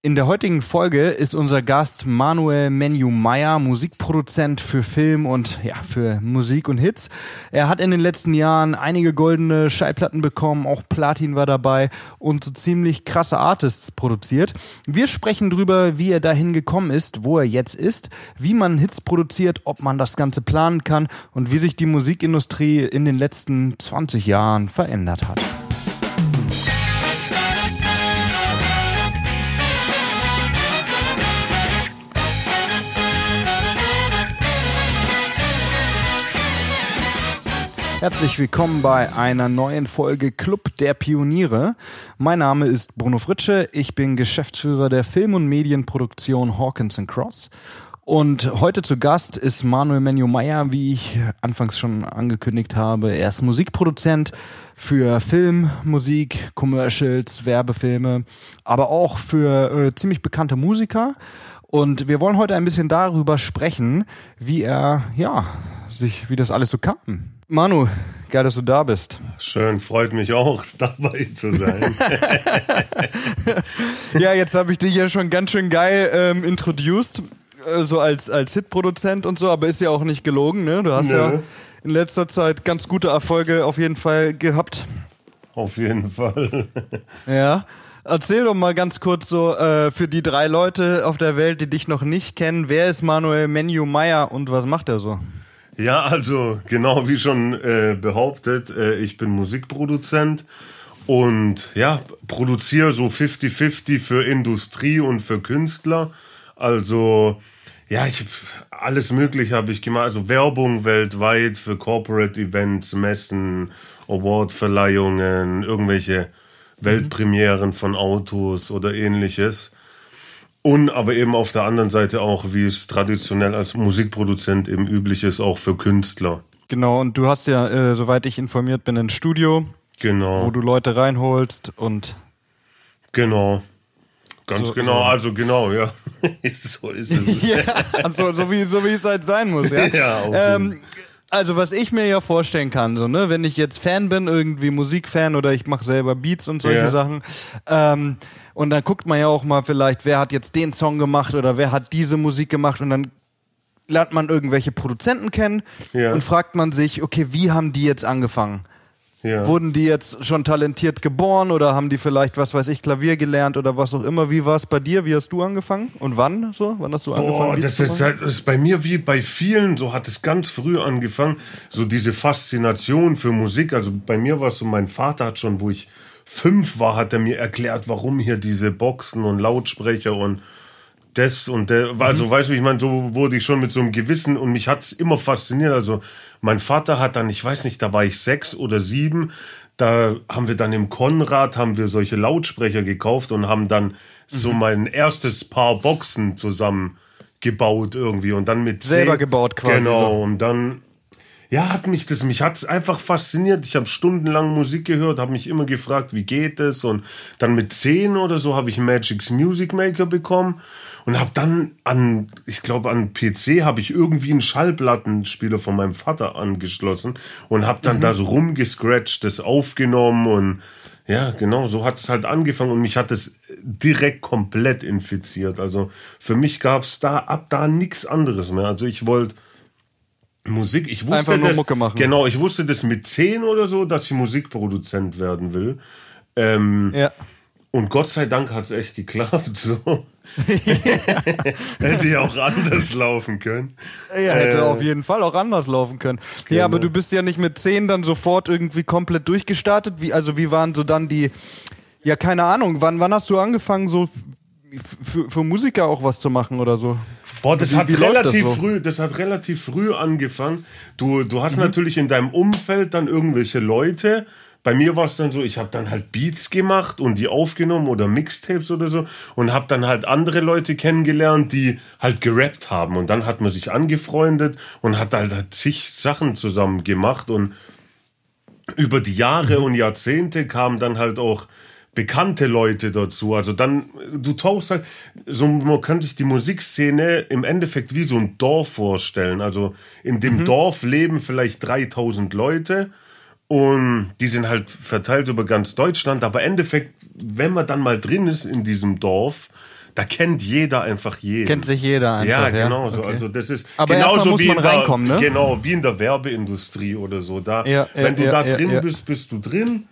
In der heutigen Folge ist unser Gast Manuel Menu Meyer, Musikproduzent für Film und ja, für Musik und Hits. Er hat in den letzten Jahren einige goldene Schallplatten bekommen, auch Platin war dabei und so ziemlich krasse Artists produziert. Wir sprechen drüber, wie er dahin gekommen ist, wo er jetzt ist, wie man Hits produziert, ob man das Ganze planen kann und wie sich die Musikindustrie in den letzten 20 Jahren verändert hat. Herzlich willkommen bei einer neuen Folge Club der Pioniere. Mein Name ist Bruno Fritsche, ich bin Geschäftsführer der Film- und Medienproduktion Hawkins Cross. Und heute zu Gast ist Manuel Menio Meyer, wie ich anfangs schon angekündigt habe. Er ist Musikproduzent für Film, Musik, Commercials, Werbefilme, aber auch für äh, ziemlich bekannte Musiker. Und wir wollen heute ein bisschen darüber sprechen, wie er, ja, sich, wie das alles so kam. Manu, geil, dass du da bist. Schön, freut mich auch, dabei zu sein. ja, jetzt habe ich dich ja schon ganz schön geil ähm, introduced, äh, so als, als Hitproduzent und so, aber ist ja auch nicht gelogen, ne? Du hast Nö. ja in letzter Zeit ganz gute Erfolge auf jeden Fall gehabt. Auf jeden Fall. ja. Erzähl doch mal ganz kurz so äh, für die drei Leute auf der Welt, die dich noch nicht kennen, wer ist Manuel Menu Meyer und was macht er so? Ja, also genau wie schon äh, behauptet, äh, ich bin Musikproduzent und ja, produziere so 50-50 für Industrie und für Künstler. Also ja, ich alles mögliche habe ich gemacht, also Werbung weltweit für Corporate Events, Messen, Awardverleihungen, irgendwelche mhm. Weltpremieren von Autos oder ähnliches. Und aber eben auf der anderen Seite auch, wie es traditionell als Musikproduzent eben üblich ist, auch für Künstler. Genau, und du hast ja, äh, soweit ich informiert bin, ein Studio. Genau. Wo du Leute reinholst und. Genau. Ganz so, genau, so. also genau, ja. so ist es. ja, also, so, wie, so wie es halt sein muss, ja. ja ähm, also was ich mir ja vorstellen kann, so ne, wenn ich jetzt Fan bin, irgendwie Musikfan oder ich mache selber Beats und solche ja. Sachen, ähm, und dann guckt man ja auch mal vielleicht, wer hat jetzt den Song gemacht oder wer hat diese Musik gemacht und dann lernt man irgendwelche Produzenten kennen ja. und fragt man sich, okay, wie haben die jetzt angefangen? Ja. Wurden die jetzt schon talentiert geboren oder haben die vielleicht, was weiß ich, Klavier gelernt oder was auch immer? Wie war es bei dir? Wie hast du angefangen? Und wann so? Wann hast du Boah, angefangen? Das ist, halt, das ist bei mir wie bei vielen, so hat es ganz früh angefangen, so diese Faszination für Musik. Also bei mir war es so, mein Vater hat schon, wo ich fünf war, hat er mir erklärt, warum hier diese Boxen und Lautsprecher und das und der, also mhm. weißt du, ich meine, so wurde ich schon mit so einem Gewissen und mich hat es immer fasziniert. Also mein Vater hat dann, ich weiß nicht, da war ich sechs oder sieben, da haben wir dann im Konrad haben wir solche Lautsprecher gekauft und haben dann mhm. so mein erstes Paar Boxen zusammen gebaut irgendwie und dann mit selber gebaut quasi genau so. und dann ja, hat mich das, mich hat's einfach fasziniert. Ich habe stundenlang Musik gehört, habe mich immer gefragt, wie geht es? Und dann mit zehn oder so habe ich Magic's Music Maker bekommen und habe dann an, ich glaube an PC habe ich irgendwie einen Schallplattenspieler von meinem Vater angeschlossen und habe dann mhm. da so rumgescratcht, das aufgenommen und ja, genau, so hat es halt angefangen und mich hat es direkt komplett infiziert. Also für mich gab es da ab da nichts anderes mehr. Also ich wollte Musik, ich wusste Einfach nur das, Mucke machen. Genau, ich wusste das mit zehn oder so, dass ich Musikproduzent werden will. Ähm, ja. Und Gott sei Dank hat es echt geklappt. So. hätte ja auch anders laufen können. Ja, hätte äh, auf jeden Fall auch anders laufen können. Genau. Ja, aber du bist ja nicht mit zehn dann sofort irgendwie komplett durchgestartet. Wie, also wie waren so dann die, ja keine Ahnung, wann, wann hast du angefangen so für, für Musiker auch was zu machen oder so? Boah, das wie, hat wie relativ das so? früh, das hat relativ früh angefangen. Du, du hast mhm. natürlich in deinem Umfeld dann irgendwelche Leute. Bei mir war es dann so, ich habe dann halt Beats gemacht und die aufgenommen oder Mixtapes oder so und habe dann halt andere Leute kennengelernt, die halt gerappt haben und dann hat man sich angefreundet und hat halt, halt zig Sachen zusammen gemacht und über die Jahre mhm. und Jahrzehnte kamen dann halt auch bekannte Leute dazu. Also dann, du tauchst halt, so man könnte sich die Musikszene im Endeffekt wie so ein Dorf vorstellen. Also in dem mhm. Dorf leben vielleicht 3000 Leute und die sind halt verteilt über ganz Deutschland. Aber im Endeffekt, wenn man dann mal drin ist in diesem Dorf, da kennt jeder einfach jeden. Kennt sich jeder einfach. Ja, genau so. Okay. Also das ist Aber genauso muss wie man in der, reinkommen, ne? Genau, wie in der Werbeindustrie oder so. Da, ja, wenn du ja, da ja, drin bist, bist du drin.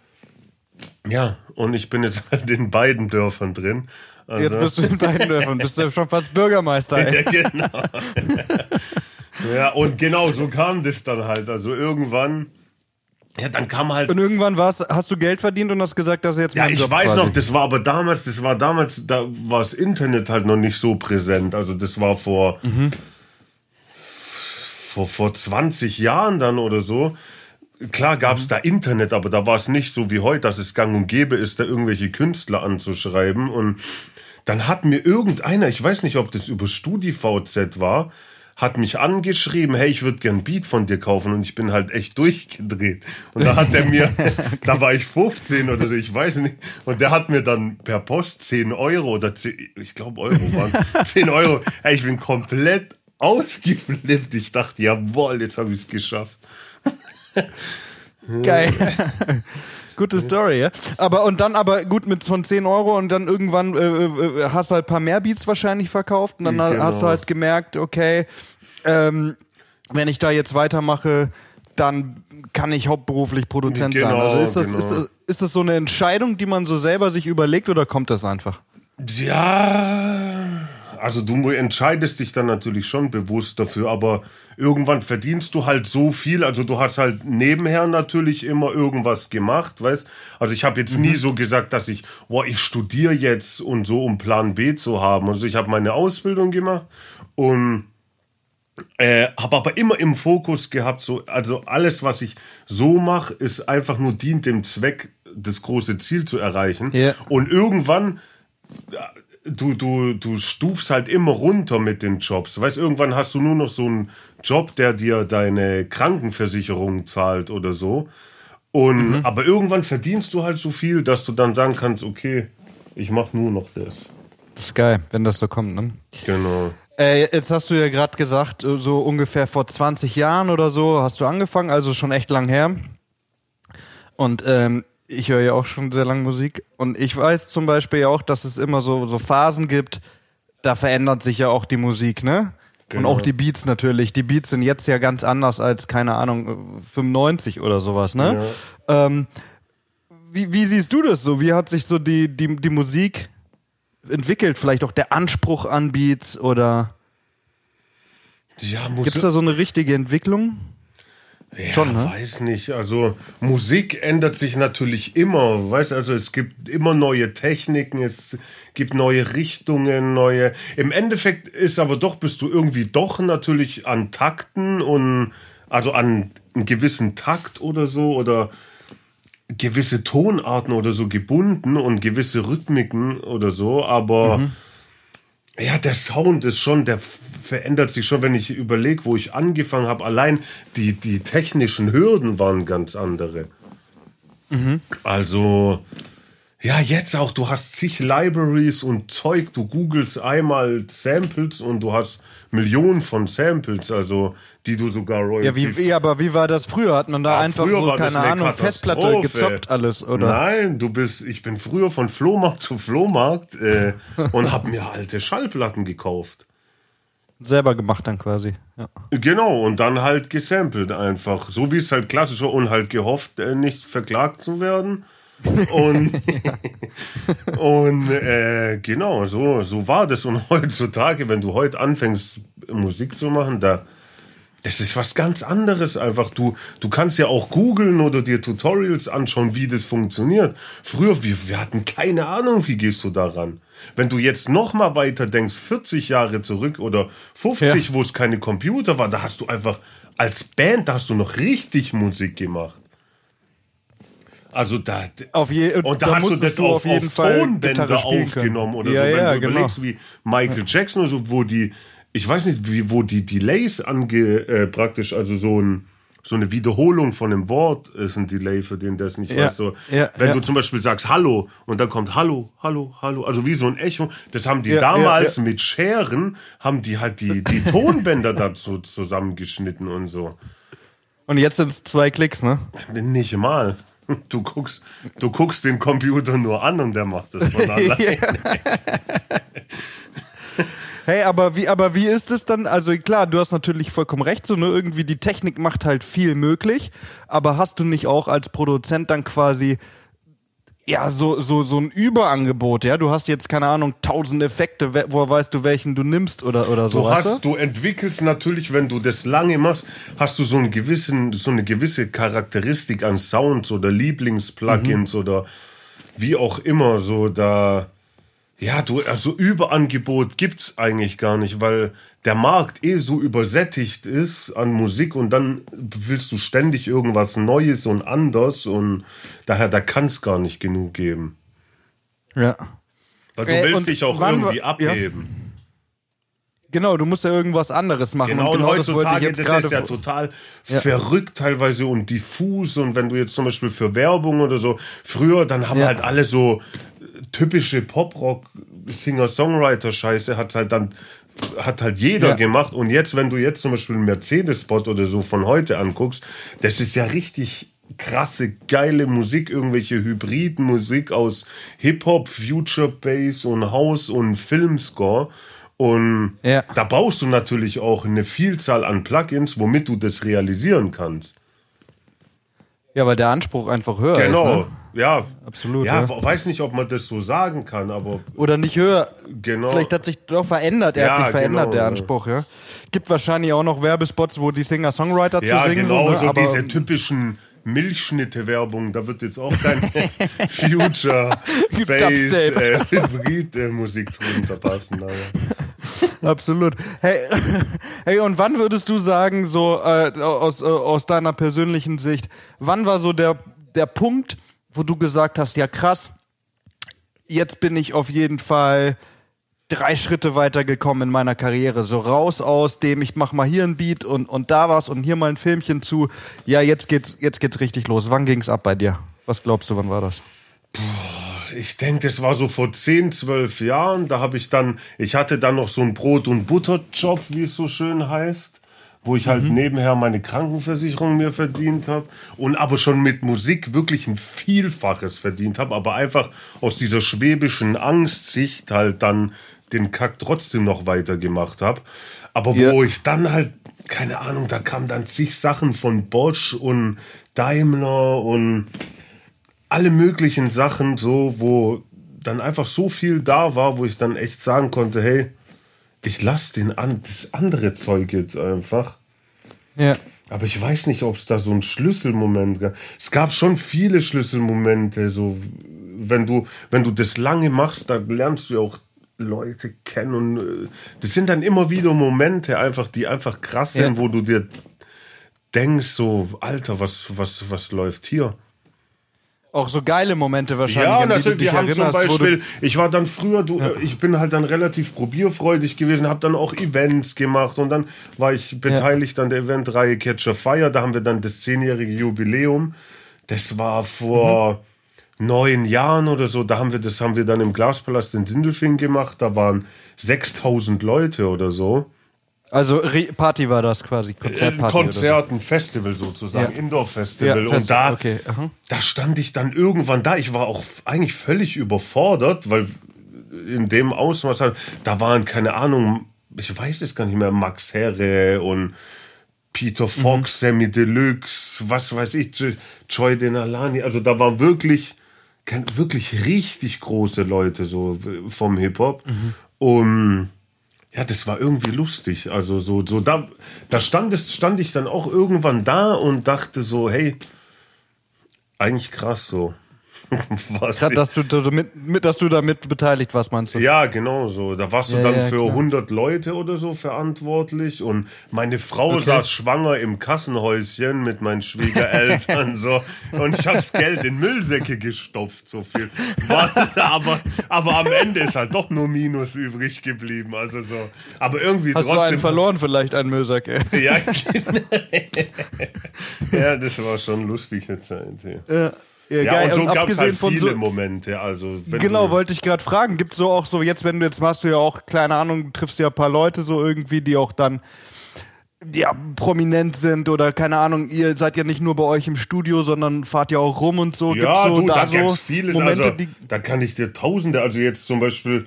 Ja, und ich bin jetzt halt in beiden Dörfern drin. Also, Jetzt bist du in beiden Dörfern, bist du schon fast Bürgermeister. Ey. ja, genau. ja, und genau so kam das dann halt. Also irgendwann, ja, dann kam halt. Und irgendwann war's, hast du Geld verdient und hast gesagt, dass jetzt Ja, ich Job weiß quasi. noch, das war aber damals, das war damals, da war das Internet halt noch nicht so präsent. Also das war vor, vor, vor 20 Jahren dann oder so. Klar gab's da Internet, aber da war es nicht so wie heute, dass es gang und gäbe ist, da irgendwelche Künstler anzuschreiben. Und dann hat mir irgendeiner, ich weiß nicht, ob das über StudiVZ war, hat mich angeschrieben, hey, ich würde gern ein Beat von dir kaufen und ich bin halt echt durchgedreht. Und da hat er mir, da war ich 15 oder so, ich weiß nicht, und der hat mir dann per Post 10 Euro oder 10, ich glaube Euro waren, 10 Euro, hey, ich bin komplett ausgeflippt. Ich dachte, jawohl, jetzt habe ich es geschafft. Geil. Gute Story, ja. Aber und dann aber gut mit von 10 Euro und dann irgendwann äh, äh, hast du halt ein paar mehr Beats wahrscheinlich verkauft und dann Genau. hast du halt gemerkt, okay, ähm, wenn ich da jetzt weitermache, dann kann ich hauptberuflich Produzent sein. Genau, Also ist das, genau. ist, das, ist das so eine Entscheidung, die man so selber sich überlegt oder kommt das einfach? Ja, also du entscheidest dich dann natürlich schon bewusst dafür, aber irgendwann verdienst du halt so viel, also du hast halt nebenher natürlich immer irgendwas gemacht, weißt? Also ich habe jetzt nie so gesagt, dass ich, boah, ich studiere jetzt und so, um Plan B zu haben. Also ich habe meine Ausbildung gemacht und äh, habe aber immer im Fokus gehabt, so, also alles, was ich so mache, ist einfach nur dient dem Zweck, das große Ziel zu erreichen. Ja. Und irgendwann, du, du, du stufst halt immer runter mit den Jobs. Weißt, irgendwann hast du nur noch so einen Job, der dir deine Krankenversicherung zahlt oder so. Und, aber irgendwann verdienst du halt so viel, dass du dann sagen kannst, okay, ich mache nur noch das. Das ist geil, wenn das so kommt, ne? Genau. Äh, jetzt hast du ja gerade gesagt, äh, so ungefähr vor 20 Jahren oder so hast du angefangen, also schon echt lang her. Und ähm, ich höre ja auch schon sehr lange Musik. Und ich weiß zum Beispiel ja auch, dass es immer so, so Phasen gibt, da verändert sich ja auch die Musik, ne? Und Genau. auch die Beats natürlich. Die Beats sind jetzt ja ganz anders als, keine Ahnung, 95 oder sowas, ne? Ähm, wie, wie siehst du das so? Wie hat sich so die, die, die Musik entwickelt? Vielleicht auch der Anspruch an Beats oder Ja, muss gibt's da so eine richtige Entwicklung? Ja, Schon, ne? weiß nicht. Also Musik ändert sich natürlich immer. Weißt also es gibt immer neue Techniken, es gibt neue Richtungen, neue. Im Endeffekt ist aber doch bist du irgendwie doch natürlich an Takten und also an einen gewissen Takt oder so oder gewisse Tonarten oder so gebunden und gewisse Rhythmiken oder so, aber ja, der Sound ist schon, der verändert sich schon, wenn ich überlege, wo ich angefangen habe. Allein die, die technischen Hürden waren ganz andere. Also, ja, jetzt auch, du hast zig Libraries und Zeug, du googelst einmal Samples und du hast Millionen von Samples, also die du sogar Ja, royalty wie, ja, aber wie war das früher? Hat man da Ah, einfach so, keine eine Ahnung, Festplatte gezockt alles, oder? Nein, du bist, ich bin früher von Flohmarkt zu Flohmarkt äh, und hab mir alte Schallplatten gekauft. Selber gemacht dann quasi. Ja. Genau, und dann halt gesampelt einfach. So wie es halt klassisch war und halt gehofft, äh, nicht verklagt zu werden. Und, und äh, genau, so, so war das. Und heutzutage, wenn du heute anfängst, Musik zu machen, da, das ist was ganz anderes einfach. Du, du kannst ja auch googeln oder dir Tutorials anschauen, wie das funktioniert. Früher, wir, wir hatten keine Ahnung, wie gehst du daran. Wenn du jetzt noch mal weiter denkst, 40 Jahre zurück oder 50, Ja. wo es keine Computer war, da hast du einfach als Band, da hast du noch richtig Musik gemacht. Also da, Auf je, und da, da hast du das du auf, auf jeden Fall Tonbänder spielen können. aufgenommen oder Ja, so. Wenn ja, du genau. überlegst, wie Michael Jackson oder so, wo die, ich weiß nicht, wie, wo die Delays ange, äh, praktisch, also so ein, so eine Wiederholung von einem Wort ist ein Delay, für den der es nicht Ja, weiß. So, ja, wenn ja. du zum Beispiel sagst Hallo und dann kommt Hallo, Hallo, Hallo, also wie so ein Echo. Das haben die Ja, damals mit Scheren, haben die halt die, die Tonbänder dazu zusammengeschnitten und so. Und jetzt sind es zwei Klicks, ne? Nicht mal. Du guckst, du guckst den Computer nur an und der macht das von allein. Hey, aber wie, aber wie ist es dann? Also klar, du hast natürlich vollkommen recht, so ne, irgendwie die Technik macht halt viel möglich, aber hast du nicht auch als Produzent dann quasi ja, so, so, so ein Überangebot, ja. Du hast jetzt, keine Ahnung, tausend Effekte, woher weißt du, welchen du nimmst oder, oder so. Du hast, du? du entwickelst natürlich, wenn du das lange machst, hast du so einen gewissen, so eine gewisse Charakteristik an Sounds oder Lieblingsplugins mhm. oder wie auch immer, so da, ja, du, also Überangebot gibt's eigentlich gar nicht, weil der Markt eh so übersättigt ist an Musik und dann willst du ständig irgendwas Neues und anders und daher, da kann's gar nicht genug geben. Ja. Weil du äh, willst dich auch irgendwie abheben. Ja. Genau, du musst ja irgendwas anderes machen. Genau, und, genau und heutzutage, das, das ist ja total ja. verrückt teilweise und diffus. Und wenn du jetzt zum Beispiel für Werbung oder so, früher, dann haben ja. halt alle so typische Pop-Rock Singer-Songwriter-Scheiße hat halt dann hat halt jeder ja. gemacht und jetzt wenn du jetzt zum Beispiel einen Mercedes-Spot oder so von heute anguckst, das ist ja richtig krasse geile Musik, irgendwelche hybriden Musik aus Hip-Hop, Future Bass und House und Filmscore und ja. da baust du natürlich auch eine Vielzahl an Plugins, womit du das realisieren kannst. Ja, weil der Anspruch einfach höher genau. ist. Genau. Ne? Ja, absolut. Ja, ja, weiß nicht, ob man das so sagen kann, aber. Oder nicht höher. Genau. Vielleicht hat sich doch verändert. Er ja, hat sich verändert, genau, der Anspruch, ja. Gibt wahrscheinlich auch noch Werbespots, wo die Singer-Songwriter ja, zu singen. Genau, so, ne? so diese typischen Milchschnitte-Werbung, da wird jetzt auch kein Future Bass äh, Hybrid-Musik drunter passen. Aber. Absolut. Hey, hey, und wann würdest du sagen, so äh, aus, äh, aus deiner persönlichen Sicht, wann war so der, der Punkt, wo du gesagt hast, ja krass, jetzt bin ich auf jeden Fall drei Schritte weitergekommen in meiner Karriere. So raus aus dem, ich mach mal hier ein Beat und, und da was und hier mal ein Filmchen zu. Ja, jetzt geht's, jetzt geht's richtig los. Wann ging's ab bei dir? Was glaubst du, wann war das? Ich denke, das war so vor 10, 12 Jahren. Da habe ich dann, ich hatte dann noch so einen Brot- und Butterjob, wie es so schön heißt wo ich halt mhm. nebenher meine Krankenversicherung mir verdient habe und aber schon mit Musik wirklich ein Vielfaches verdient habe, aber einfach aus dieser schwäbischen Angstsicht halt dann den Kack trotzdem noch weitergemacht habe. Aber ja. wo ich dann halt, keine Ahnung, da kamen dann zig Sachen von Bosch und Daimler und alle möglichen Sachen so, wo dann einfach so viel da war, wo ich dann echt sagen konnte, hey, ich lasse den an, das andere Zeug jetzt einfach. Ja. Aber ich weiß nicht, ob es da so einen Schlüsselmoment gab. Es gab schon viele Schlüsselmomente. So, wenn du, wenn du das lange machst, dann lernst du ja auch Leute kennen und äh, das sind dann immer wieder Momente einfach, die einfach krass sind, ja. wo du dir denkst, so, Alter, was, was, was läuft hier? Auch so geile Momente wahrscheinlich. Ja, natürlich. Wir haben zum Beispiel, ich war dann früher, du, ja. ich bin halt dann relativ probierfreudig gewesen, habe dann auch Events gemacht und dann war ich beteiligt ja. an der Eventreihe Catcher Fire. Da haben wir dann das zehnjährige Jubiläum. Das war vor mhm. neun Jahren oder so. Da haben wir, das haben wir dann im Glaspalast in Sindelfing gemacht. Da waren 6000 Leute oder so. Also Re Party war das quasi, Konzertparty. Konzert, ein Festival sozusagen, ja. Indoor-Festival. Ja, und da, okay. da stand ich dann irgendwann da. Ich war auch eigentlich völlig überfordert, weil in dem Ausmaß, da waren keine Ahnung, ich weiß es gar nicht mehr, Max Herre und Peter Fox, mhm. Sammy Deluxe, was weiß ich, Joy Denalani. Also da war wirklich, wirklich richtig große Leute so vom Hip-Hop. Mhm. Und ja, das war irgendwie lustig. Also so, so da, da stand, es, stand ich dann auch irgendwann da und dachte so, hey, eigentlich krass so. Was Grad, dass, du, mit, dass du damit beteiligt warst, meinst du? Ja, genau so. Da warst du ja, dann ja, für klar. 100 Leute oder so verantwortlich und meine Frau okay. saß schwanger im Kassenhäuschen mit meinen Schwiegereltern so und ich habe das Geld in Müllsäcke gestopft, so viel. aber, aber am Ende ist halt doch nur Minus übrig geblieben. Also so. Aber irgendwie Hast trotzdem. Du einen verloren, vielleicht einen Müllsack. ja, ja, das war schon lustige Zeit. Ja. Ja, ja geil. und so und gab es halt viele so, Momente. Also, genau, wollte ich gerade fragen. Gibt es so auch so, jetzt, wenn du jetzt machst du ja auch, keine Ahnung, triffst ja ein paar Leute so irgendwie, die auch dann ja, prominent sind oder keine Ahnung, ihr seid ja nicht nur bei euch im Studio, sondern fahrt ja auch rum und so. Ja, Gibt's so, du, da, da so vieles. Momente, also, da kann ich dir tausende, also jetzt zum Beispiel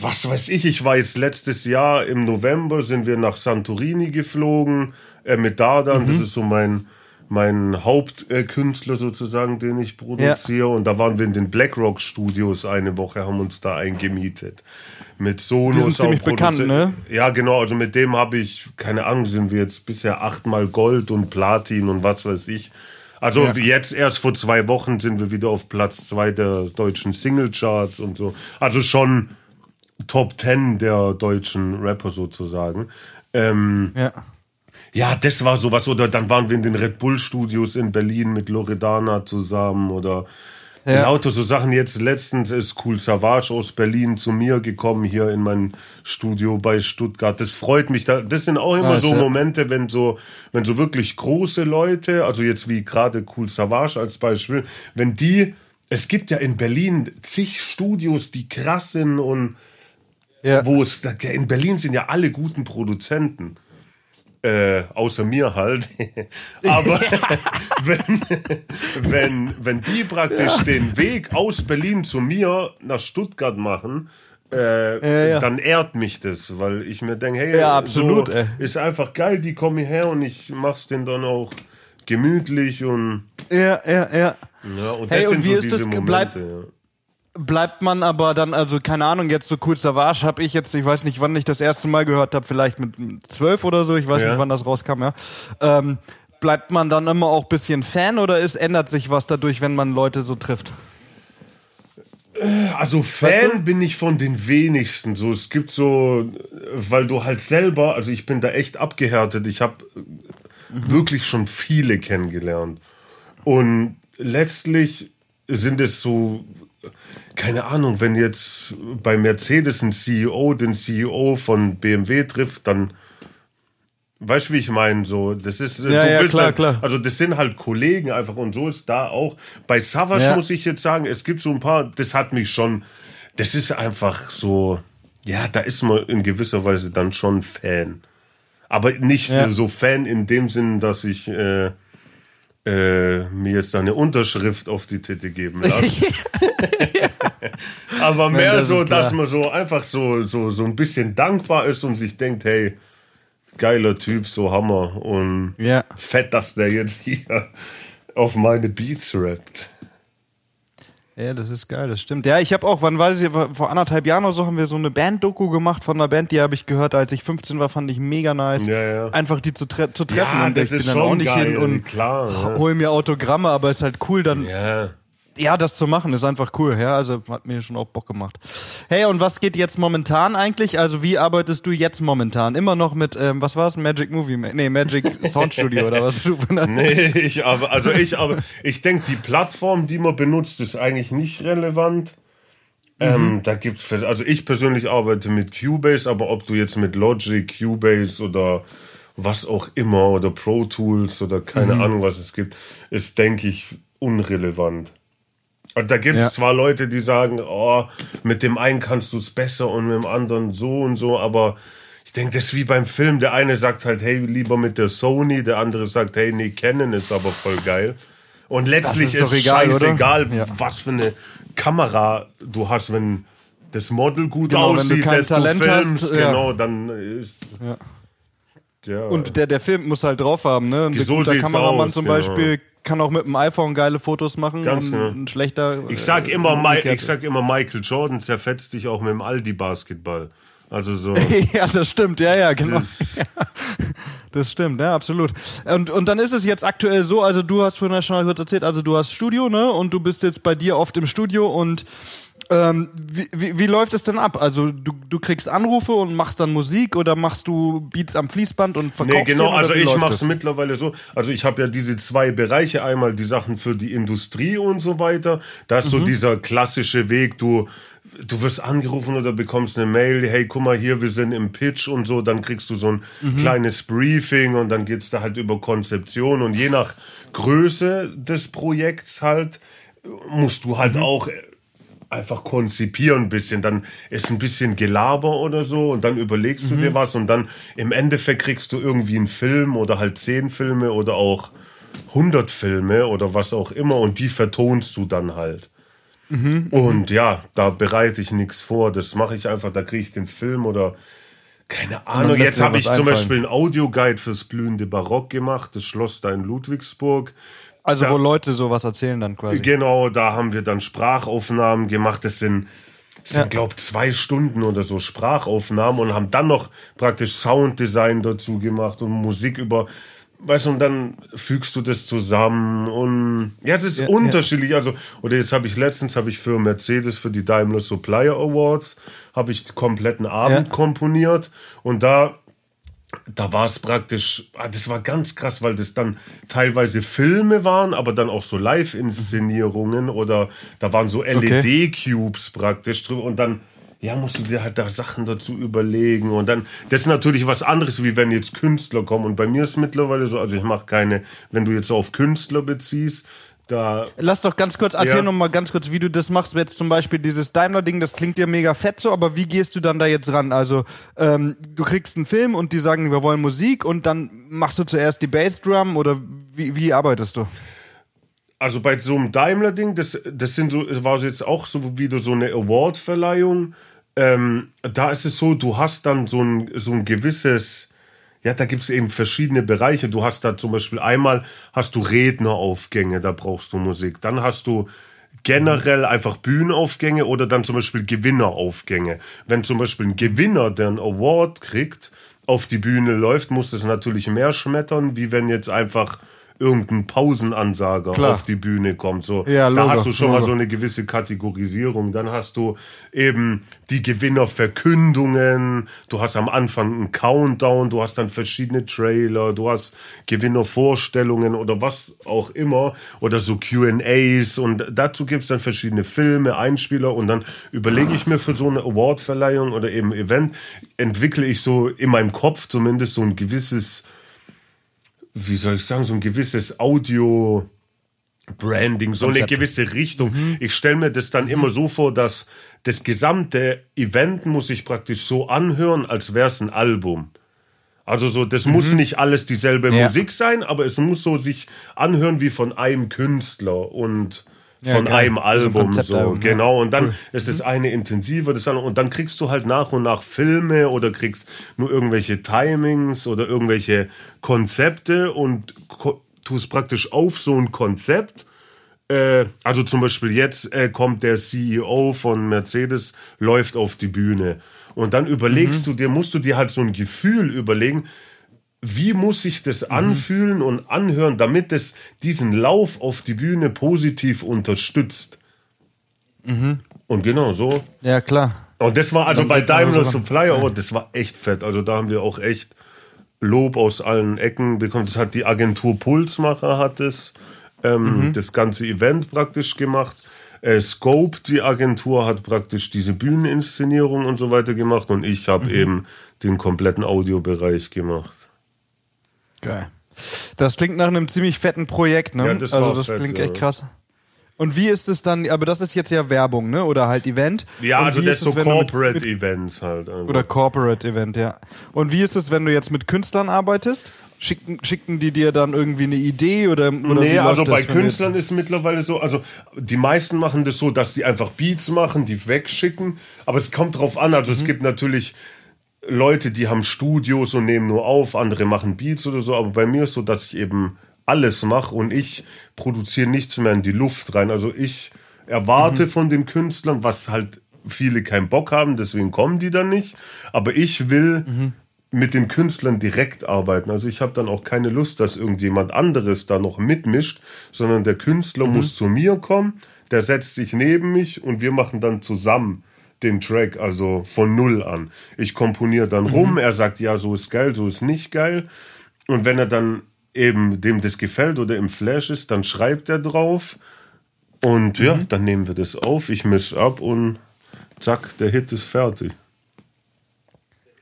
was weiß ich, ich war jetzt letztes Jahr im November, sind wir nach Santorini geflogen äh, mit Dardan, mhm. das ist so mein, mein Hauptkünstler sozusagen, den ich produziere. Ja. Und da waren wir in den BlackRock Studios eine Woche, haben uns da eingemietet. Mit Sonos. Die sind ziemlich bekannt, ne? Ja, genau. Also mit dem habe ich, keine Ahnung, sind wir jetzt bisher achtmal Gold und Platin und was weiß ich. Also ja. jetzt erst vor zwei Wochen sind wir wieder auf Platz zwei der deutschen Singlecharts und so. Also schon Top Ten der deutschen Rapper sozusagen. Ähm, ja. Ja, das war sowas. Oder dann waren wir in den Red Bull Studios in Berlin mit Loredana zusammen oder ja. lauter so Sachen. Jetzt letztens ist Cool Savage aus Berlin zu mir gekommen hier in mein Studio bei Stuttgart. Das freut mich. Das sind auch immer ah, so Momente, wenn so, wenn so wirklich große Leute, also jetzt wie gerade Cool Savage als Beispiel, wenn die, es gibt ja in Berlin zig Studios, die krass sind und ja. wo es, in Berlin sind ja alle guten Produzenten. Äh, außer mir halt. Aber wenn, wenn, wenn die praktisch ja. den Weg aus Berlin zu mir nach Stuttgart machen, äh, ja, ja. dann ehrt mich das, weil ich mir denke, hey, ja, absolut, so, ist einfach geil, die kommen hierher und ich mach's den dann auch gemütlich und. Ja, ja, ja. ja und hey, und wie so ist das? Momente, bleibt, bleibt man aber dann, also keine Ahnung, jetzt so cool Savage habe ich jetzt, ich weiß nicht, wann ich das erste Mal gehört habe, vielleicht mit zwölf oder so, ich weiß ja. nicht, wann das rauskam, ja. Ähm, bleibt man dann immer auch bisschen Fan oder ist, ändert sich was dadurch, wenn man Leute so trifft? Also Fan weißt du? bin ich von den wenigsten. So, es gibt so, weil du halt selber, also ich bin da echt abgehärtet. Ich habe mhm. wirklich schon viele kennengelernt. Und letztlich sind es so keine Ahnung, wenn jetzt bei Mercedes ein CEO den CEO von BMW trifft, dann weißt du, wie ich meine? So, das ist, ja, ja, klar, halt, klar. also das sind halt Kollegen einfach und so ist da auch. Bei Savage ja. muss ich jetzt sagen, es gibt so ein paar, das hat mich schon, das ist einfach so, ja, da ist man in gewisser Weise dann schon Fan. Aber nicht so Fan in dem Sinn, dass ich äh, äh, mir jetzt da eine Unterschrift auf die Titte geben lasse. Aber mehr das so, dass man so einfach so, so, so ein bisschen dankbar ist und sich denkt, hey, geiler Typ, so Hammer. Und ja. fett, dass der jetzt hier auf meine Beats rappt. Ja, das ist geil, das stimmt. Ja, ich habe auch, wann war das? Vor anderthalb Jahren oder so haben wir so eine Band-Doku gemacht von einer Band, die habe ich gehört, als ich 15 war, fand ich mega nice. Ja, ja. Einfach die zu, tre zu treffen. Ja, und das ich ist bin dann auch nicht geil, hin und klar, ja. hol mir Autogramme, aber ist halt cool dann. Ja ja, das zu machen ist einfach cool, ja. Also hat mir schon auch Bock gemacht. Hey, und was geht jetzt momentan eigentlich? Also wie arbeitest du jetzt momentan? Immer noch mit, ähm, was war es? Magic Movie? Nee, Magic Sound Studio oder was? nee, ich aber, also ich aber, ich denke, die Plattform, die man benutzt, ist eigentlich nicht relevant. Ähm, mhm. da gibt's, also ich persönlich arbeite mit Cubase, aber ob du jetzt mit Logic, Cubase oder was auch immer oder Pro Tools oder keine mhm. Ahnung, was es gibt, ist, denke ich, unrelevant. Und da gibt es ja. zwar Leute, die sagen, oh, mit dem einen kannst du es besser und mit dem anderen so und so, aber ich denke, das ist wie beim Film. Der eine sagt halt, hey, lieber mit der Sony, der andere sagt, hey, nee, Canon ist aber voll geil. Und letztlich ist, ist egal, scheißegal, ja. was für eine Kamera du hast, wenn das Model gut genau, aussieht, dass du filmst, hast, genau, dann ist. Ja. Ja. Und der, der Film muss halt drauf haben, ne? Und ein so guter Kameramann aus, zum genau. Kann auch mit dem iPhone geile Fotos machen. Ganz genau. Ein schlechter. Ich sag immer, äh, ich sag immer, Michael Jordan zerfetzt dich auch mit dem Aldi-Basketball. Also so. ja, das stimmt, ja, ja, genau. Das, das stimmt, ja, absolut. Und, und dann ist es jetzt aktuell so, also du hast vorhin schon kurz erzählt, also du hast Studio, ne? Und du bist jetzt bei dir oft im Studio und ähm, wie, wie, wie, läuft es denn ab? Also du, du kriegst Anrufe und machst dann Musik oder machst du Beats am Fließband und verkaufst Nee, genau, also ich mache es mittlerweile so. Also ich habe ja diese zwei Bereiche, einmal die Sachen für die Industrie und so weiter. Da ist mhm. so dieser klassische Weg, du du wirst angerufen oder bekommst eine Mail, hey, guck mal hier, wir sind im Pitch und so, dann kriegst du so ein mhm. kleines Briefing und dann geht's da halt über Konzeption und je nach Größe des Projekts halt musst du halt mhm. auch einfach konzipieren ein bisschen. Dann ist ein bisschen Gelaber oder so und dann überlegst du mhm. dir was und dann im Endeffekt kriegst du irgendwie einen Film oder halt zehn Filme oder auch 100 Filme oder was auch immer und die vertonst du dann halt. Mhm, und ja, da bereite ich nichts vor. Das mache ich einfach, da kriege ich den Film oder keine Ahnung. Jetzt habe ich zum Beispiel einen Audioguide fürs blühende Barock gemacht, das Schloss da in Ludwigsburg. Also da, wo Leute sowas erzählen dann quasi. Genau, da haben wir dann Sprachaufnahmen gemacht. Das sind, das ja. sind glaube zwei Stunden oder so Sprachaufnahmen und haben dann noch praktisch Sounddesign dazu gemacht und Musik über weißt du, und dann fügst du das zusammen und ja, es ist ja, unterschiedlich. Ja. Also, oder jetzt habe ich letztens habe ich für Mercedes für die Daimler Supplier Awards habe ich den kompletten Abend ja. komponiert und da da war es praktisch, ah, das war ganz krass, weil das dann teilweise Filme waren, aber dann auch so Live-Inszenierungen oder da waren so LED-Cubes praktisch drüber und dann ja, musst du dir halt da Sachen dazu überlegen und dann, das ist natürlich was anderes, wie wenn jetzt Künstler kommen und bei mir ist es mittlerweile so, also ich mache keine, wenn du jetzt auf Künstler beziehst, da Lass doch ganz kurz, erzähl ja. noch mal ganz kurz, wie du das machst. Jetzt zum Beispiel dieses Daimler-Ding, das klingt dir mega fett so, aber wie gehst du dann da jetzt ran? Also, ähm, du kriegst einen Film und die sagen, wir wollen Musik und dann machst du zuerst die Bassdrum oder wie, wie arbeitest du? Also bei so einem Daimler-Ding, das, das sind so, war jetzt auch so wieder so eine Award-Verleihung ähm, da ist es so, du hast dann so ein, so ein gewisses, ja, da gibt es eben verschiedene Bereiche. Du hast da zum Beispiel einmal hast du Redneraufgänge, da brauchst du Musik. Dann hast du generell einfach Bühnenaufgänge oder dann zum Beispiel Gewinneraufgänge. Wenn zum Beispiel ein Gewinner, der einen Award kriegt, auf die Bühne läuft, muss das natürlich mehr schmettern, wie wenn jetzt einfach irgendein Pausenansager Klar. auf die Bühne kommt. So, ja, da hast du schon Logo. mal so eine gewisse Kategorisierung. Dann hast du eben die Gewinnerverkündungen. Du hast am Anfang einen Countdown. Du hast dann verschiedene Trailer. Du hast Gewinnervorstellungen oder was auch immer. Oder so Q&As. Und dazu gibt's dann verschiedene Filme, Einspieler. Und dann überlege ich mir für so eine Awardverleihung oder eben Event, entwickle ich so in meinem Kopf zumindest so ein gewisses wie soll ich sagen, so ein gewisses Audio Branding, so Konzept. eine gewisse Richtung. Mhm. Ich stelle mir das dann immer so vor, dass das gesamte Event muss sich praktisch so anhören, als wäre es ein Album. Also so, das mhm. muss nicht alles dieselbe ja. Musik sein, aber es muss so sich anhören wie von einem Künstler und von ja, einem Album so, so genau. Und dann cool. ist das eine intensiver das andere und dann kriegst du halt nach und nach Filme oder kriegst nur irgendwelche Timings oder irgendwelche Konzepte und tust praktisch auf so ein Konzept. Äh, also zum Beispiel jetzt äh, kommt der CEO von Mercedes läuft auf die Bühne. Und dann überlegst mhm. du dir musst du dir halt so ein Gefühl überlegen wie muss sich das mhm. anfühlen und anhören, damit es diesen Lauf auf die Bühne positiv unterstützt. Mhm. Und genau so. Ja, klar. Und das war also bei Daimler Supply Award, das war echt fett. Also da haben wir auch echt Lob aus allen Ecken bekommen. Das hat die Agentur Pulsmacher hat es, ähm, mhm. das ganze Event praktisch gemacht. Äh, Scope, die Agentur, hat praktisch diese Bühneninszenierung und so weiter gemacht und ich habe mhm. eben den kompletten Audiobereich gemacht. Geil. Das klingt nach einem ziemlich fetten Projekt, ne? Ja, das also das fett, klingt echt krass. Und wie ist es dann, aber das ist jetzt ja Werbung, ne? Oder halt Event. Ja, Und also das ist so Corporate mit, mit, Events halt. Also. Oder Corporate Event, ja. Und wie ist es, wenn du jetzt mit Künstlern arbeitest? Schicken, schicken die dir dann irgendwie eine Idee oder, oder Nee, also bei Künstlern ist mittlerweile so, also die meisten machen das so, dass die einfach Beats machen, die wegschicken, aber es kommt drauf an, also mhm. es gibt natürlich Leute, die haben Studios und nehmen nur auf, andere machen Beats oder so, aber bei mir ist so, dass ich eben alles mache und ich produziere nichts mehr in die Luft rein. Also ich erwarte mhm. von den Künstlern, was halt viele keinen Bock haben, deswegen kommen die dann nicht. Aber ich will mhm. mit den Künstlern direkt arbeiten. Also ich habe dann auch keine Lust, dass irgendjemand anderes da noch mitmischt, sondern der Künstler mhm. muss zu mir kommen, der setzt sich neben mich und wir machen dann zusammen den Track, also von null an. Ich komponiere dann rum, mhm. er sagt, ja, so ist geil, so ist nicht geil. Und wenn er dann eben dem das gefällt oder im Flash ist, dann schreibt er drauf. Und mhm. ja, dann nehmen wir das auf, ich misch ab und zack, der Hit ist fertig.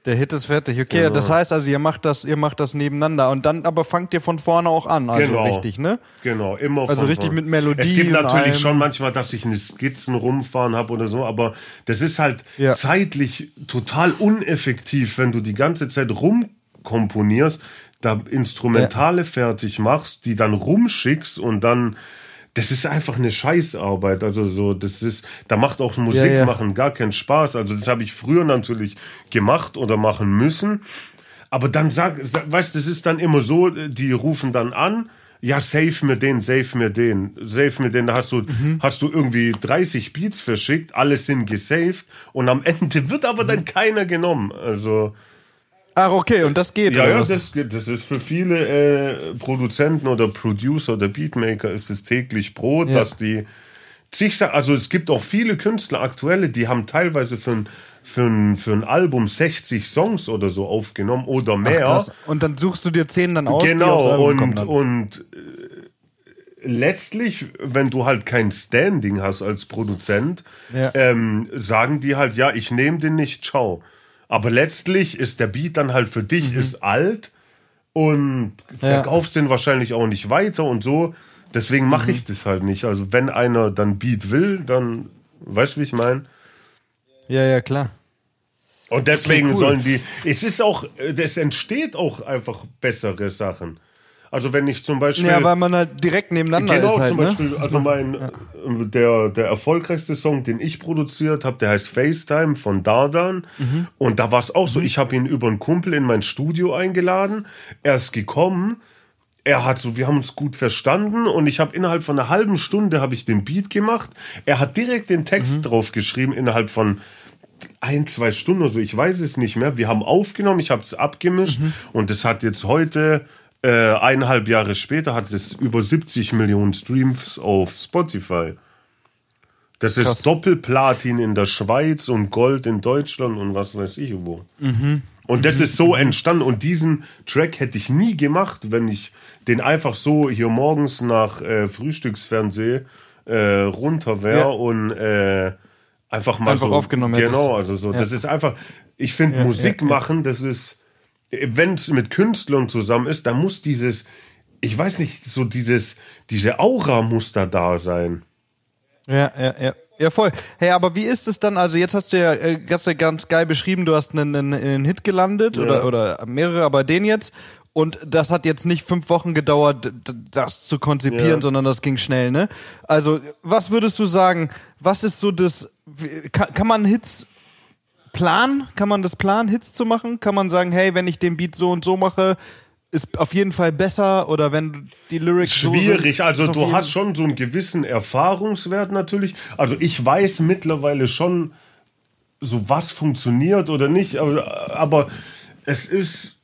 Der Hit ist fertig. Okay, genau. das heißt also, ihr macht das, ihr macht das nebeneinander und dann aber fangt ihr von vorne auch an, also genau. richtig, ne? Genau, immer Also richtig vorne. mit Melodie. Es gibt natürlich schon manchmal, dass ich eine Skizzen rumfahren habe oder so, aber das ist halt ja. zeitlich total uneffektiv, wenn du die ganze Zeit rumkomponierst, da Instrumentale ja. fertig machst, die dann rumschickst und dann das ist einfach eine Scheißarbeit. Also so, das ist, da macht auch Musik ja, ja. machen gar keinen Spaß. Also das habe ich früher natürlich gemacht oder machen müssen. Aber dann sag, weißt, das ist dann immer so, die rufen dann an, ja, save mir den, save mir den, save mir den. Da hast du, mhm. hast du irgendwie 30 Beats verschickt, alle sind gesaved und am Ende wird aber mhm. dann keiner genommen. Also. Ach, okay, und das geht. Ja, ja, das geht. Das ist für viele äh, Produzenten oder Producer oder Beatmaker ist es täglich Brot, ja. dass die zig, also es gibt auch viele Künstler aktuelle, die haben teilweise für ein, für ein, für ein Album 60 Songs oder so aufgenommen oder mehr. Ach, und dann suchst du dir 10 dann aus. Genau, und, und äh, letztlich, wenn du halt kein Standing hast als Produzent, ja. ähm, sagen die halt, ja, ich nehme den nicht, ciao. Aber letztlich ist der Beat dann halt für dich mhm. ist alt und verkaufst ja. den wahrscheinlich auch nicht weiter und so. Deswegen mache mhm. ich das halt nicht. Also wenn einer dann Beat will, dann weißt du, wie ich meine? Ja, ja, klar. Und deswegen okay, cool. sollen die. Es ist auch, es entsteht auch einfach bessere Sachen. Also wenn ich zum Beispiel. Ja, weil man halt direkt nebeneinander genau, ist. Genau, halt, zum ne? Beispiel, also mein, ja. Der, der erfolgreichste Song, den ich produziert habe, der heißt FaceTime von Dardan. Mhm. Und da war es auch so, mhm. ich habe ihn über einen Kumpel in mein Studio eingeladen. Er ist gekommen. Er hat so, wir haben uns gut verstanden und ich habe innerhalb von einer halben Stunde habe ich den Beat gemacht. Er hat direkt den Text mhm. drauf geschrieben innerhalb von ein, zwei Stunden oder so, ich weiß es nicht mehr. Wir haben aufgenommen, ich habe es abgemischt mhm. und es hat jetzt heute äh, eineinhalb Jahre später hat es über 70 Millionen Streams auf Spotify. Das ist Krass. Doppelplatin in der Schweiz und Gold in Deutschland und was weiß ich wo. Mhm. Und das mhm. ist so entstanden. Und diesen Track hätte ich nie gemacht, wenn ich den einfach so hier morgens nach äh, Frühstücksfernseh äh, runter wäre ja. und äh, einfach mal einfach so. aufgenommen Genau, also so. Ja. Das ist einfach, ich finde ja, Musik machen, das ist wenn es mit Künstlern zusammen ist, dann muss dieses, ich weiß nicht, so dieses, diese Aura muss da da sein. Ja, ja, ja. Ja, voll. Hey, aber wie ist es dann? Also jetzt hast du ja äh, ganz, ganz geil beschrieben, du hast einen, einen, einen Hit gelandet ja. oder, oder mehrere, aber den jetzt. Und das hat jetzt nicht fünf Wochen gedauert, das zu konzipieren, ja. sondern das ging schnell, ne? Also, was würdest du sagen? Was ist so das, kann, kann man Hits planen? Kann man das planen, Hits zu machen? Kann man sagen, hey, wenn ich den Beat so und so mache, ist auf jeden Fall besser oder wenn die Lyrics schwierig. So also du hast schon so einen gewissen Erfahrungswert natürlich. Also ich weiß mittlerweile schon, so was funktioniert oder nicht, aber, aber es ist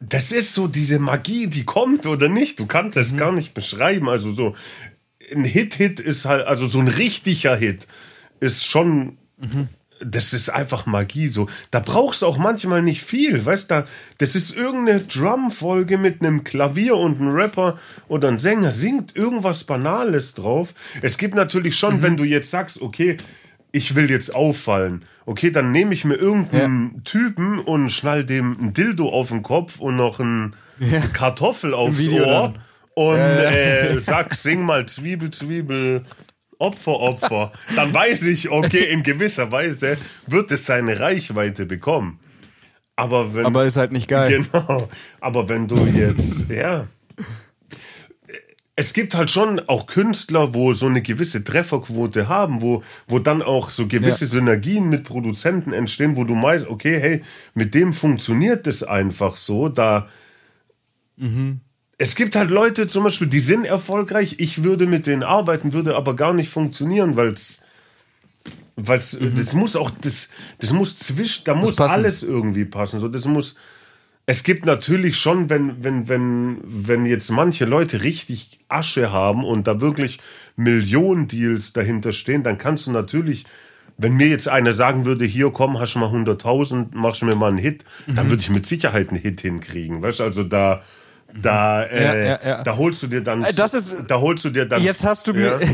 das ist so diese Magie, die kommt oder nicht. Du kannst es mhm. gar nicht beschreiben. Also so ein Hit-Hit ist halt, also so ein richtiger Hit ist schon mhm das ist einfach Magie. So, da brauchst du auch manchmal nicht viel, weißt du? Das ist irgendeine Drum-Folge mit einem Klavier und einem Rapper oder ein Sänger singt irgendwas Banales drauf. Es gibt natürlich schon, mhm. wenn du jetzt sagst, okay, ich will jetzt auffallen. Okay, dann nehme ich mir irgendeinen ja. Typen und schnall dem ein Dildo auf den Kopf und noch ein, ja. eine Kartoffel aufs Ohr dann. und äh, sag, sing mal Zwiebel, Zwiebel, Opfer, Opfer, dann weiß ich, okay, in gewisser Weise wird es seine Reichweite bekommen. Aber wenn. Aber ist halt nicht geil. Genau. Aber wenn du jetzt, ja. Es gibt halt schon auch Künstler, wo so eine gewisse Trefferquote haben, wo, wo dann auch so gewisse ja. Synergien mit Produzenten entstehen, wo du meinst, okay, hey, mit dem funktioniert das einfach so, da, mhm es gibt halt Leute zum Beispiel, die sind erfolgreich, ich würde mit denen arbeiten, würde aber gar nicht funktionieren, weil es weil mhm. das muss auch das das muss zwischen da muss, muss alles irgendwie passen so das muss es gibt natürlich schon wenn wenn wenn wenn jetzt manche Leute richtig Asche haben und da wirklich Millionen Deals dahinter stehen dann kannst du natürlich wenn mir jetzt einer sagen würde, hier komm, hast du mal 100.000, machst mir mal einen Hit, mhm. dann würde ich mit Sicherheit einen Hit hinkriegen. Weißt du, also da, da, äh, ja, ja, ja. da holst du dir dann. Äh, das ist, da holst du dir dann. Jetzt hast du mir.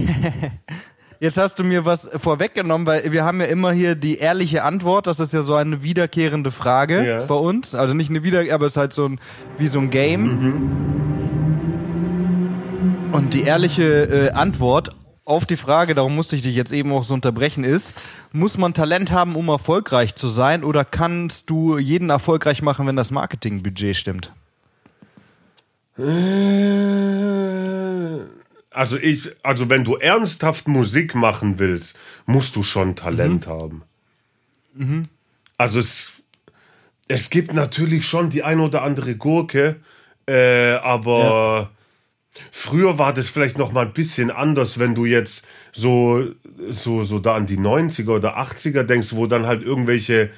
Jetzt hast du mir was vorweggenommen, weil wir haben ja immer hier die ehrliche Antwort. Das ist ja so eine wiederkehrende Frage ja. bei uns. Also nicht eine wieder, aber es ist halt so ein wie so ein Game. Mhm. Und die ehrliche äh, Antwort auf die Frage, darum musste ich dich jetzt eben auch so unterbrechen, ist, muss man Talent haben, um erfolgreich zu sein, oder kannst du jeden erfolgreich machen, wenn das Marketingbudget stimmt? Also ich, also wenn du ernsthaft Musik machen willst, musst du schon Talent mhm. haben. Mhm. Also es, es gibt natürlich schon die ein oder andere Gurke, äh, aber ja. früher war das vielleicht noch mal ein bisschen anders, wenn du jetzt so, so, so da an die 90er oder 80er denkst, wo dann halt irgendwelche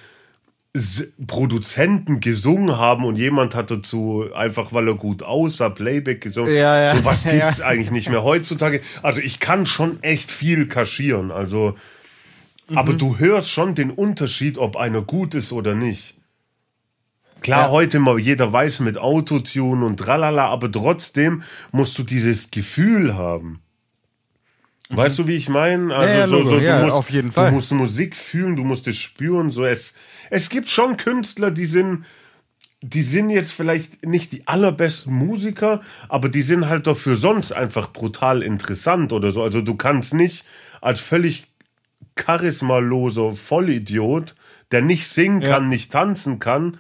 Produzenten gesungen haben und jemand hat dazu einfach, weil er gut aussah, Playback gesungen. Ja, ja. So was gibt's ja. eigentlich nicht mehr heutzutage. Also ich kann schon echt viel kaschieren. Also, mhm. aber du hörst schon den Unterschied, ob einer gut ist oder nicht. Klar, ja. heute mal jeder weiß mit Autotune und tralala, aber trotzdem musst du dieses Gefühl haben. Mhm. Weißt du, wie ich meine? Also ja, so, so, du musst, auf jeden Fall. Du musst Musik fühlen, du musst es spüren. So es, es gibt schon Künstler, die sind, die sind jetzt vielleicht nicht die allerbesten Musiker, aber die sind halt dafür sonst einfach brutal interessant oder so. Also du kannst nicht als völlig charismaloser Vollidiot, der nicht singen ja. kann, nicht tanzen kann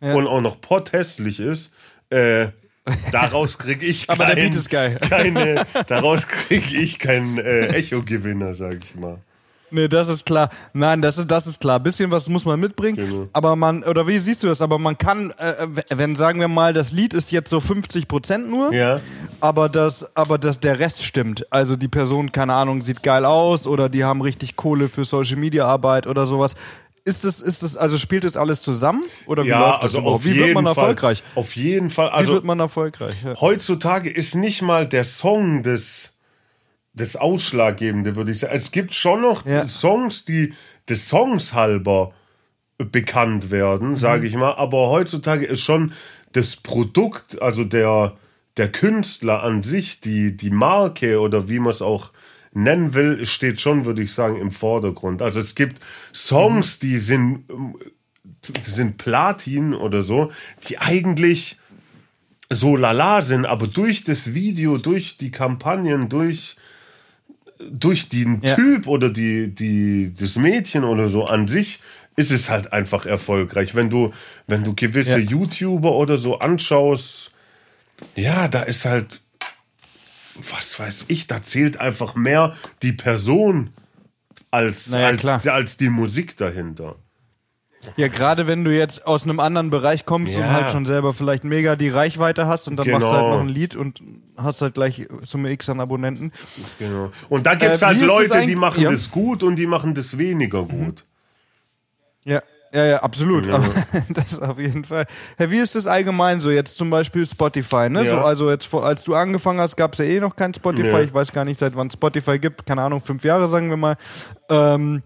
ja. und auch noch potthässlich ist, äh, Daraus kriege ich kein, Aber der Beat ist geil. keine, daraus kriege ich keinen äh, Echo-Gewinner, sag ich mal. Nee, das ist klar. Nein, das ist, das ist klar. Bisschen was muss man mitbringen. Genau. Aber man, oder wie siehst du das? Aber man kann, äh, wenn sagen wir mal, das Lied ist jetzt so 50 Prozent nur. Ja. Aber das, aber das, der Rest stimmt. Also die Person, keine Ahnung, sieht geil aus oder die haben richtig Kohle für Social Media Arbeit oder sowas. Ist das, ist das, also spielt das alles zusammen? Oder wie ja, läuft das also überhaupt? Wie wird man erfolgreich? Fall, auf jeden Fall. Also wie wird man erfolgreich? Ja. Heutzutage ist nicht mal der Song des, des Ausschlaggebende, würde ich sagen. Es gibt schon noch ja. Songs, die des Songs halber bekannt werden, mhm. sage ich mal. Aber heutzutage ist schon das Produkt, also der, der Künstler an sich, die, die Marke oder wie man es auch nennen will, steht schon, würde ich sagen, im Vordergrund. Also es gibt Songs, die sind, die sind Platin oder so, die eigentlich so lala sind, aber durch das Video, durch die Kampagnen, durch durch den ja. Typ oder die, die, das Mädchen oder so an sich ist es halt einfach erfolgreich. Wenn du, wenn du gewisse ja. YouTuber oder so anschaust, ja, da ist halt was weiß ich, da zählt einfach mehr die Person als, naja, als, als die Musik dahinter. Ja, gerade wenn du jetzt aus einem anderen Bereich kommst ja. und halt schon selber vielleicht mega die Reichweite hast und dann genau. machst du halt genau. noch ein Lied und hast halt gleich Summe X an Abonnenten. Genau. Und da gibt es äh, halt Leute, die machen ja. das gut und die machen das weniger gut. Ja. Ja, ja, absolut. Ja. das auf jeden Fall. Herr, wie ist das allgemein so? Jetzt zum Beispiel Spotify, ne? Ja. So, also jetzt, als du angefangen hast, gab es ja eh noch kein Spotify. Ja. Ich weiß gar nicht, seit wann Spotify gibt. Keine Ahnung, fünf Jahre, sagen wir mal. Ähm,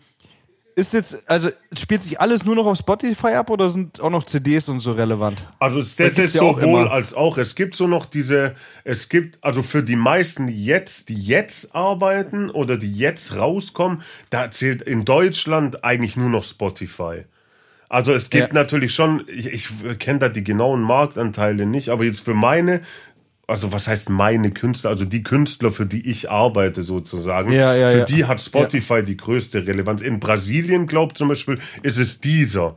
ist jetzt, also spielt sich alles nur noch auf Spotify ab oder sind auch noch CDs und so relevant? Also es ist ja sowohl als auch. Es gibt so noch diese, es gibt, also für die meisten jetzt, die jetzt arbeiten oder die jetzt rauskommen, da zählt in Deutschland eigentlich nur noch Spotify. Also es gibt ja. natürlich schon, ich, ich kenne da die genauen Marktanteile nicht, aber jetzt für meine, also was heißt meine Künstler, also die Künstler, für die ich arbeite sozusagen, ja, ja, für die hat Spotify die größte Relevanz. In Brasilien, glaubt zum Beispiel, ist es dieser.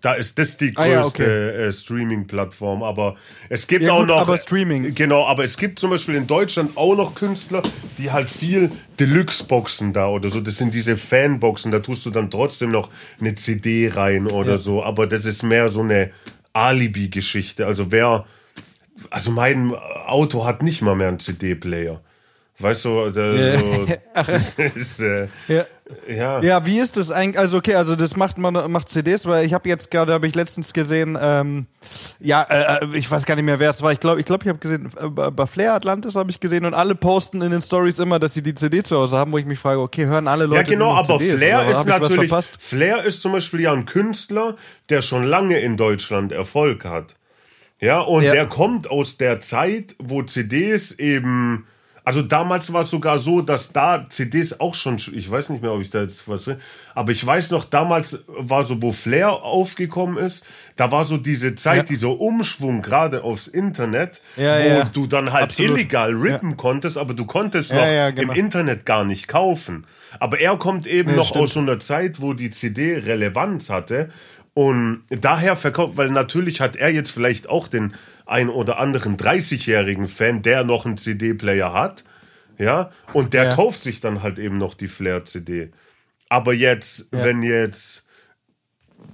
Da ist das die größte ah, ja, okay. äh, Streaming-Plattform. Aber es gibt ja, auch gut, noch. Aber Streaming. Genau, aber es gibt zum Beispiel in Deutschland auch noch Künstler, die halt viel Deluxe-Boxen da oder so. Das sind diese Fanboxen, da tust du dann trotzdem noch eine CD rein oder ja. so. Aber das ist mehr so eine Alibi-Geschichte. Also wer. Also mein Auto hat nicht mal mehr einen CD-Player. Weißt du, der, so, das ist, äh, ja. ja. Ja, wie ist das eigentlich? Also okay, also das macht man macht CDs, weil ich habe jetzt gerade, habe ich letztens gesehen, ähm, ja, äh, äh ich weiß gar nicht mehr, wer es war. Ich glaube, ich glaube, ich habe gesehen, äh, bei Flair Atlantis habe ich gesehen und alle posten in den Stories immer, dass sie die CD zu Hause haben, wo ich mich frage, okay, hören alle Leute. Ja, genau, aber CDs, Flair ist natürlich, Flair ist zum Beispiel ja ein Künstler, der schon lange in Deutschland Erfolg hat. Ja, und ja. der kommt aus der Zeit, wo CDs eben also damals war es sogar so, dass da CDs auch schon, ich weiß nicht mehr, ob ich da jetzt was, aber ich weiß noch, damals war so, wo Flair aufgekommen ist, da war so diese Zeit, ja. dieser Umschwung gerade aufs Internet, ja, wo ja. du dann halt Absolut. illegal rippen konntest, aber du konntest noch genau. im Internet gar nicht kaufen. Aber er kommt eben noch stimmt. aus so einer Zeit, wo die CD Relevanz hatte und daher verkauft, weil natürlich hat er jetzt vielleicht auch den ein oder anderen 30-jährigen Fan, der noch einen CD-Player hat. Ja, und der ja. kauft sich dann halt eben noch die Flair-CD. Aber jetzt, ja. wenn jetzt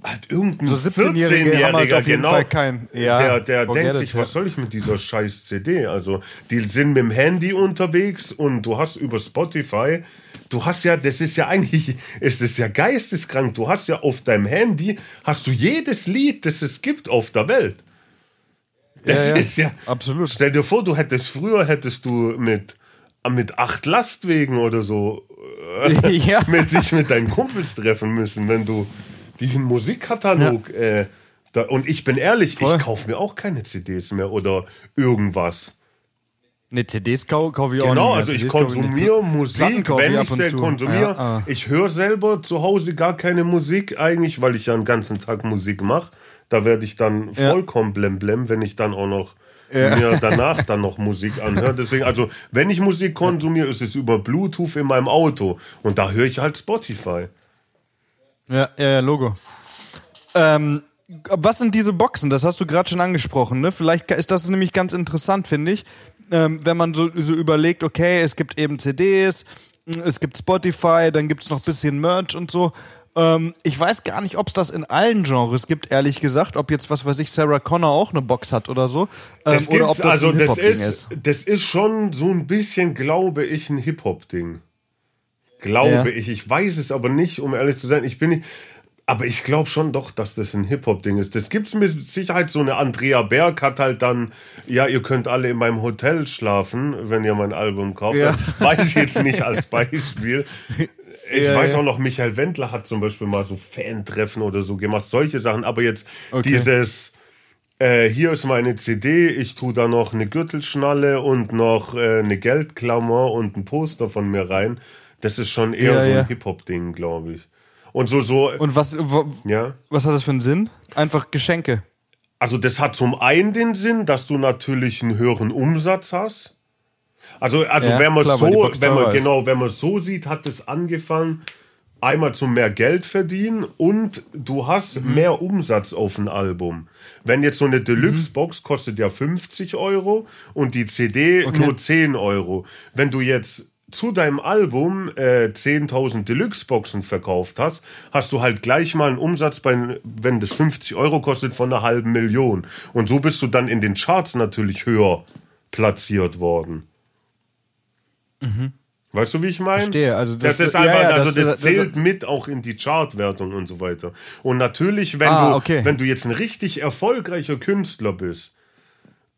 halt irgendein so 17-Jähriger, halt genau, kein, ja, der, der denkt sich, was soll ich mit dieser scheiß CD? Also, die sind mit dem Handy unterwegs und du hast über Spotify, du hast ja, das ist ja eigentlich, ist das ja geisteskrank, du hast ja auf deinem Handy, hast du jedes Lied, das es gibt auf der Welt. Das ja, ja, ist ja, absolut. Stell dir vor, du hättest, früher hättest du mit, mit acht Lastwegen oder so, äh, ja. mit dich mit deinen Kumpels treffen müssen, wenn du, diesen Musikkatalog. Ja. Äh, da, und ich bin ehrlich, Voll. ich kaufe mir auch keine CDs mehr oder irgendwas. Ne, CDs kaufe kauf ich auch genau, nicht. Genau, also ich konsumiere Musik, wenn ich sie konsumiere. Ja, ah. Ich höre selber zu Hause gar keine Musik eigentlich, weil ich ja den ganzen Tag Musik mache. Da werde ich dann vollkommen blem blem, wenn ich dann auch noch ja. mir danach dann noch Musik anhöre. Deswegen, also wenn ich Musik konsumiere, ist es über Bluetooth in meinem Auto und da höre ich halt Spotify. Ja, ja, ja Logo. Ähm, was sind diese Boxen? Das hast du gerade schon angesprochen. Ne? Vielleicht ist das nämlich ganz interessant, finde ich. Ähm, wenn man so, so überlegt, okay, es gibt eben CDs, es gibt Spotify, dann gibt es noch ein bisschen Merch und so. Ähm, ich weiß gar nicht, ob es das in allen Genres gibt, ehrlich gesagt. Ob jetzt, was weiß ich, Sarah Connor auch eine Box hat oder so. Ähm, oder ob das also ein das ist, ist, Das ist schon so ein bisschen, glaube ich, ein Hip-Hop-Ding. Glaube ja. ich. Ich weiß es aber nicht, um ehrlich zu sein. Ich bin nicht. Aber ich glaube schon doch, dass das ein Hip-Hop-Ding ist. Das gibt es mit Sicherheit. So eine Andrea Berg hat halt dann, ja, ihr könnt alle in meinem Hotel schlafen, wenn ihr mein Album kauft. Ja. Weiß ich jetzt nicht als Beispiel. Ich ja, weiß auch noch, Michael Wendler hat zum Beispiel mal so Fan-Treffen oder so gemacht, solche Sachen. Aber jetzt okay. dieses, äh, hier ist meine CD, ich tue da noch eine Gürtelschnalle und noch äh, eine Geldklammer und ein Poster von mir rein. Das ist schon eher ja, so ein ja. Hip-Hop-Ding, glaube ich. Und so, so. Und was, ja? was hat das für einen Sinn? Einfach Geschenke. Also, das hat zum einen den Sinn, dass du natürlich einen höheren Umsatz hast. Also, also ja, wenn man klar, so, wenn man, genau, wenn man so sieht, hat es angefangen, einmal zum mehr Geld verdienen und du hast mhm. mehr Umsatz auf ein Album. Wenn jetzt so eine Deluxe-Box mhm. kostet ja 50 Euro und die CD okay. nur 10 Euro. Wenn du jetzt zu deinem Album äh, 10.000 Deluxe-Boxen verkauft hast, hast du halt gleich mal einen Umsatz, bei, wenn das 50 Euro kostet, von einer halben Million. Und so bist du dann in den Charts natürlich höher platziert worden. Mhm. Weißt du, wie ich meine? Verstehe. Also das, das ist einfach, ja, ja, also das, das zählt das, mit auch in die Chartwertung und so weiter. Und natürlich, wenn ah, du, okay. wenn du jetzt ein richtig erfolgreicher Künstler bist,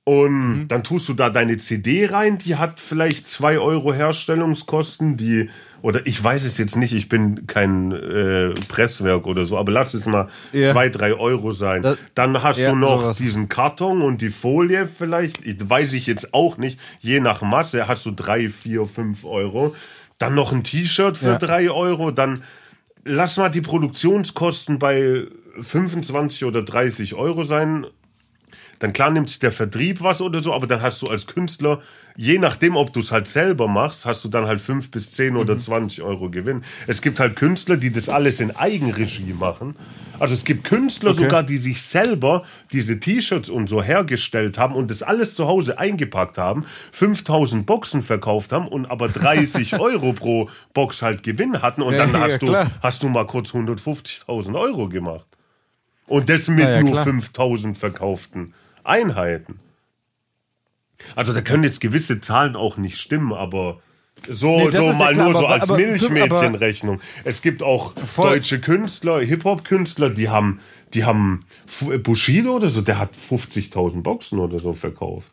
und mhm. dann tust du da deine CD rein, die hat vielleicht zwei Euro Herstellungskosten, die, oder ich weiß es jetzt nicht, ich bin kein äh, Presswerk oder so, aber lass es mal ja. zwei, drei Euro sein. Das, dann hast ja, du noch sowas. diesen Karton und die Folie vielleicht, ich, weiß ich jetzt auch nicht, je nach Masse hast du drei, vier, fünf Euro. Dann noch ein T-Shirt für ja. drei Euro, dann lass mal die Produktionskosten bei 25 oder 30 Euro sein dann klar nimmt sich der Vertrieb was oder so, aber dann hast du als Künstler, je nachdem, ob du es halt selber machst, hast du dann halt fünf bis zehn oder mhm. 20 Euro Gewinn. Es gibt halt Künstler, die das alles in Eigenregie machen. Also es gibt Künstler okay. sogar, die sich selber diese T-Shirts und so hergestellt haben und das alles zu Hause eingepackt haben, 5000 Boxen verkauft haben und aber 30 Euro pro Box halt Gewinn hatten und dann ja, hast, ja, du, hast du mal kurz 150.000 Euro gemacht. Und das mit ja, nur 5000 verkauften Einheiten. Also da können jetzt gewisse Zahlen auch nicht stimmen, aber so, nee, so mal ja nur so als Milchmädchenrechnung. Es gibt auch voll. deutsche Künstler, Hip-Hop-Künstler, die haben, die haben Bushido oder so, der hat 50.000 Boxen oder so verkauft.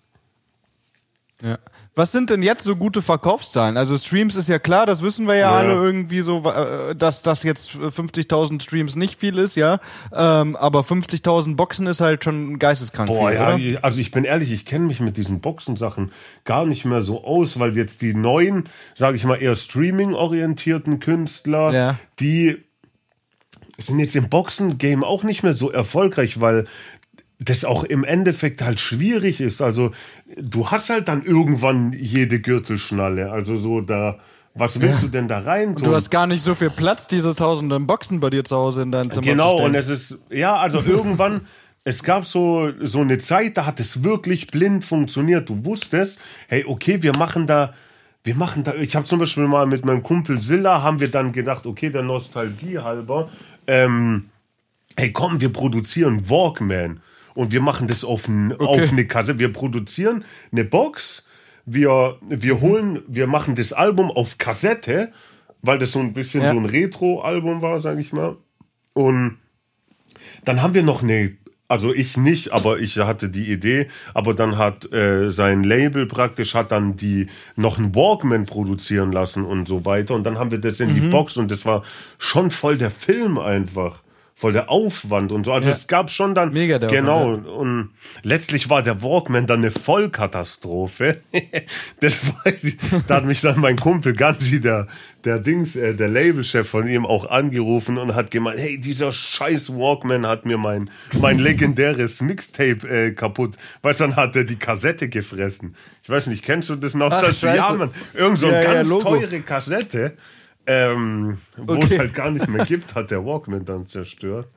Ja. Was sind denn jetzt so gute Verkaufszahlen? Also Streams ist ja klar, das wissen wir ja, ja. alle irgendwie so, äh, dass das jetzt 50.000 Streams nicht viel ist, ja. Ähm, aber 50.000 Boxen ist halt schon geisteskrank Boah, viel, ja, oder? also ich bin ehrlich, ich kenne mich mit diesen Boxensachen gar nicht mehr so aus, weil jetzt die neuen, sage ich mal, eher Streaming-orientierten Künstler, ja. die sind jetzt im Boxen-Game auch nicht mehr so erfolgreich, weil das auch im Endeffekt halt schwierig ist. Also du hast halt dann irgendwann jede Gürtelschnalle. Also so da, was willst ja. du denn da rein tun? Du hast gar nicht so viel Platz, diese tausenden Boxen bei dir zu Hause in deinem Zimmer Genau, und es ist, ja, also irgendwann, es gab so, so eine Zeit, da hat es wirklich blind funktioniert. Du wusstest, hey, okay, wir machen da wir machen da, ich habe zum Beispiel mal mit meinem Kumpel Silla, haben wir dann gedacht, okay, der Nostalgie halber, ähm, hey komm, wir produzieren Walkman und wir machen das auf, ein, okay. auf eine Kasse. Wir produzieren eine Box, wir, wir holen, wir machen das Album auf Kassette, weil das so ein bisschen ja. so ein Retro-Album war, sag ich mal. Und dann haben wir noch eine also ich nicht, aber ich hatte die Idee. Aber dann hat äh, sein Label praktisch hat dann die noch einen Walkman produzieren lassen und so weiter. Und dann haben wir das in mhm. die Box und das war schon voll der Film einfach voll der Aufwand und so. Also ja. es gab schon dann Mega der genau Aufwand, ja. und letztlich war der Walkman dann eine Vollkatastrophe. das war, da hat mich dann mein Kumpel Ganji, der der Dings, äh, der Labelchef von ihm auch angerufen und hat gemeint, hey, dieser scheiß Walkman hat mir mein mein legendäres Mixtape äh, kaputt, weil dann hat er die Kassette gefressen. Ich weiß nicht, kennst du das noch? Ach, das, ja, man, irgend so ja, ganz teure Kassette ähm, wo okay. es halt gar nicht mehr gibt, hat der Walkman dann zerstört.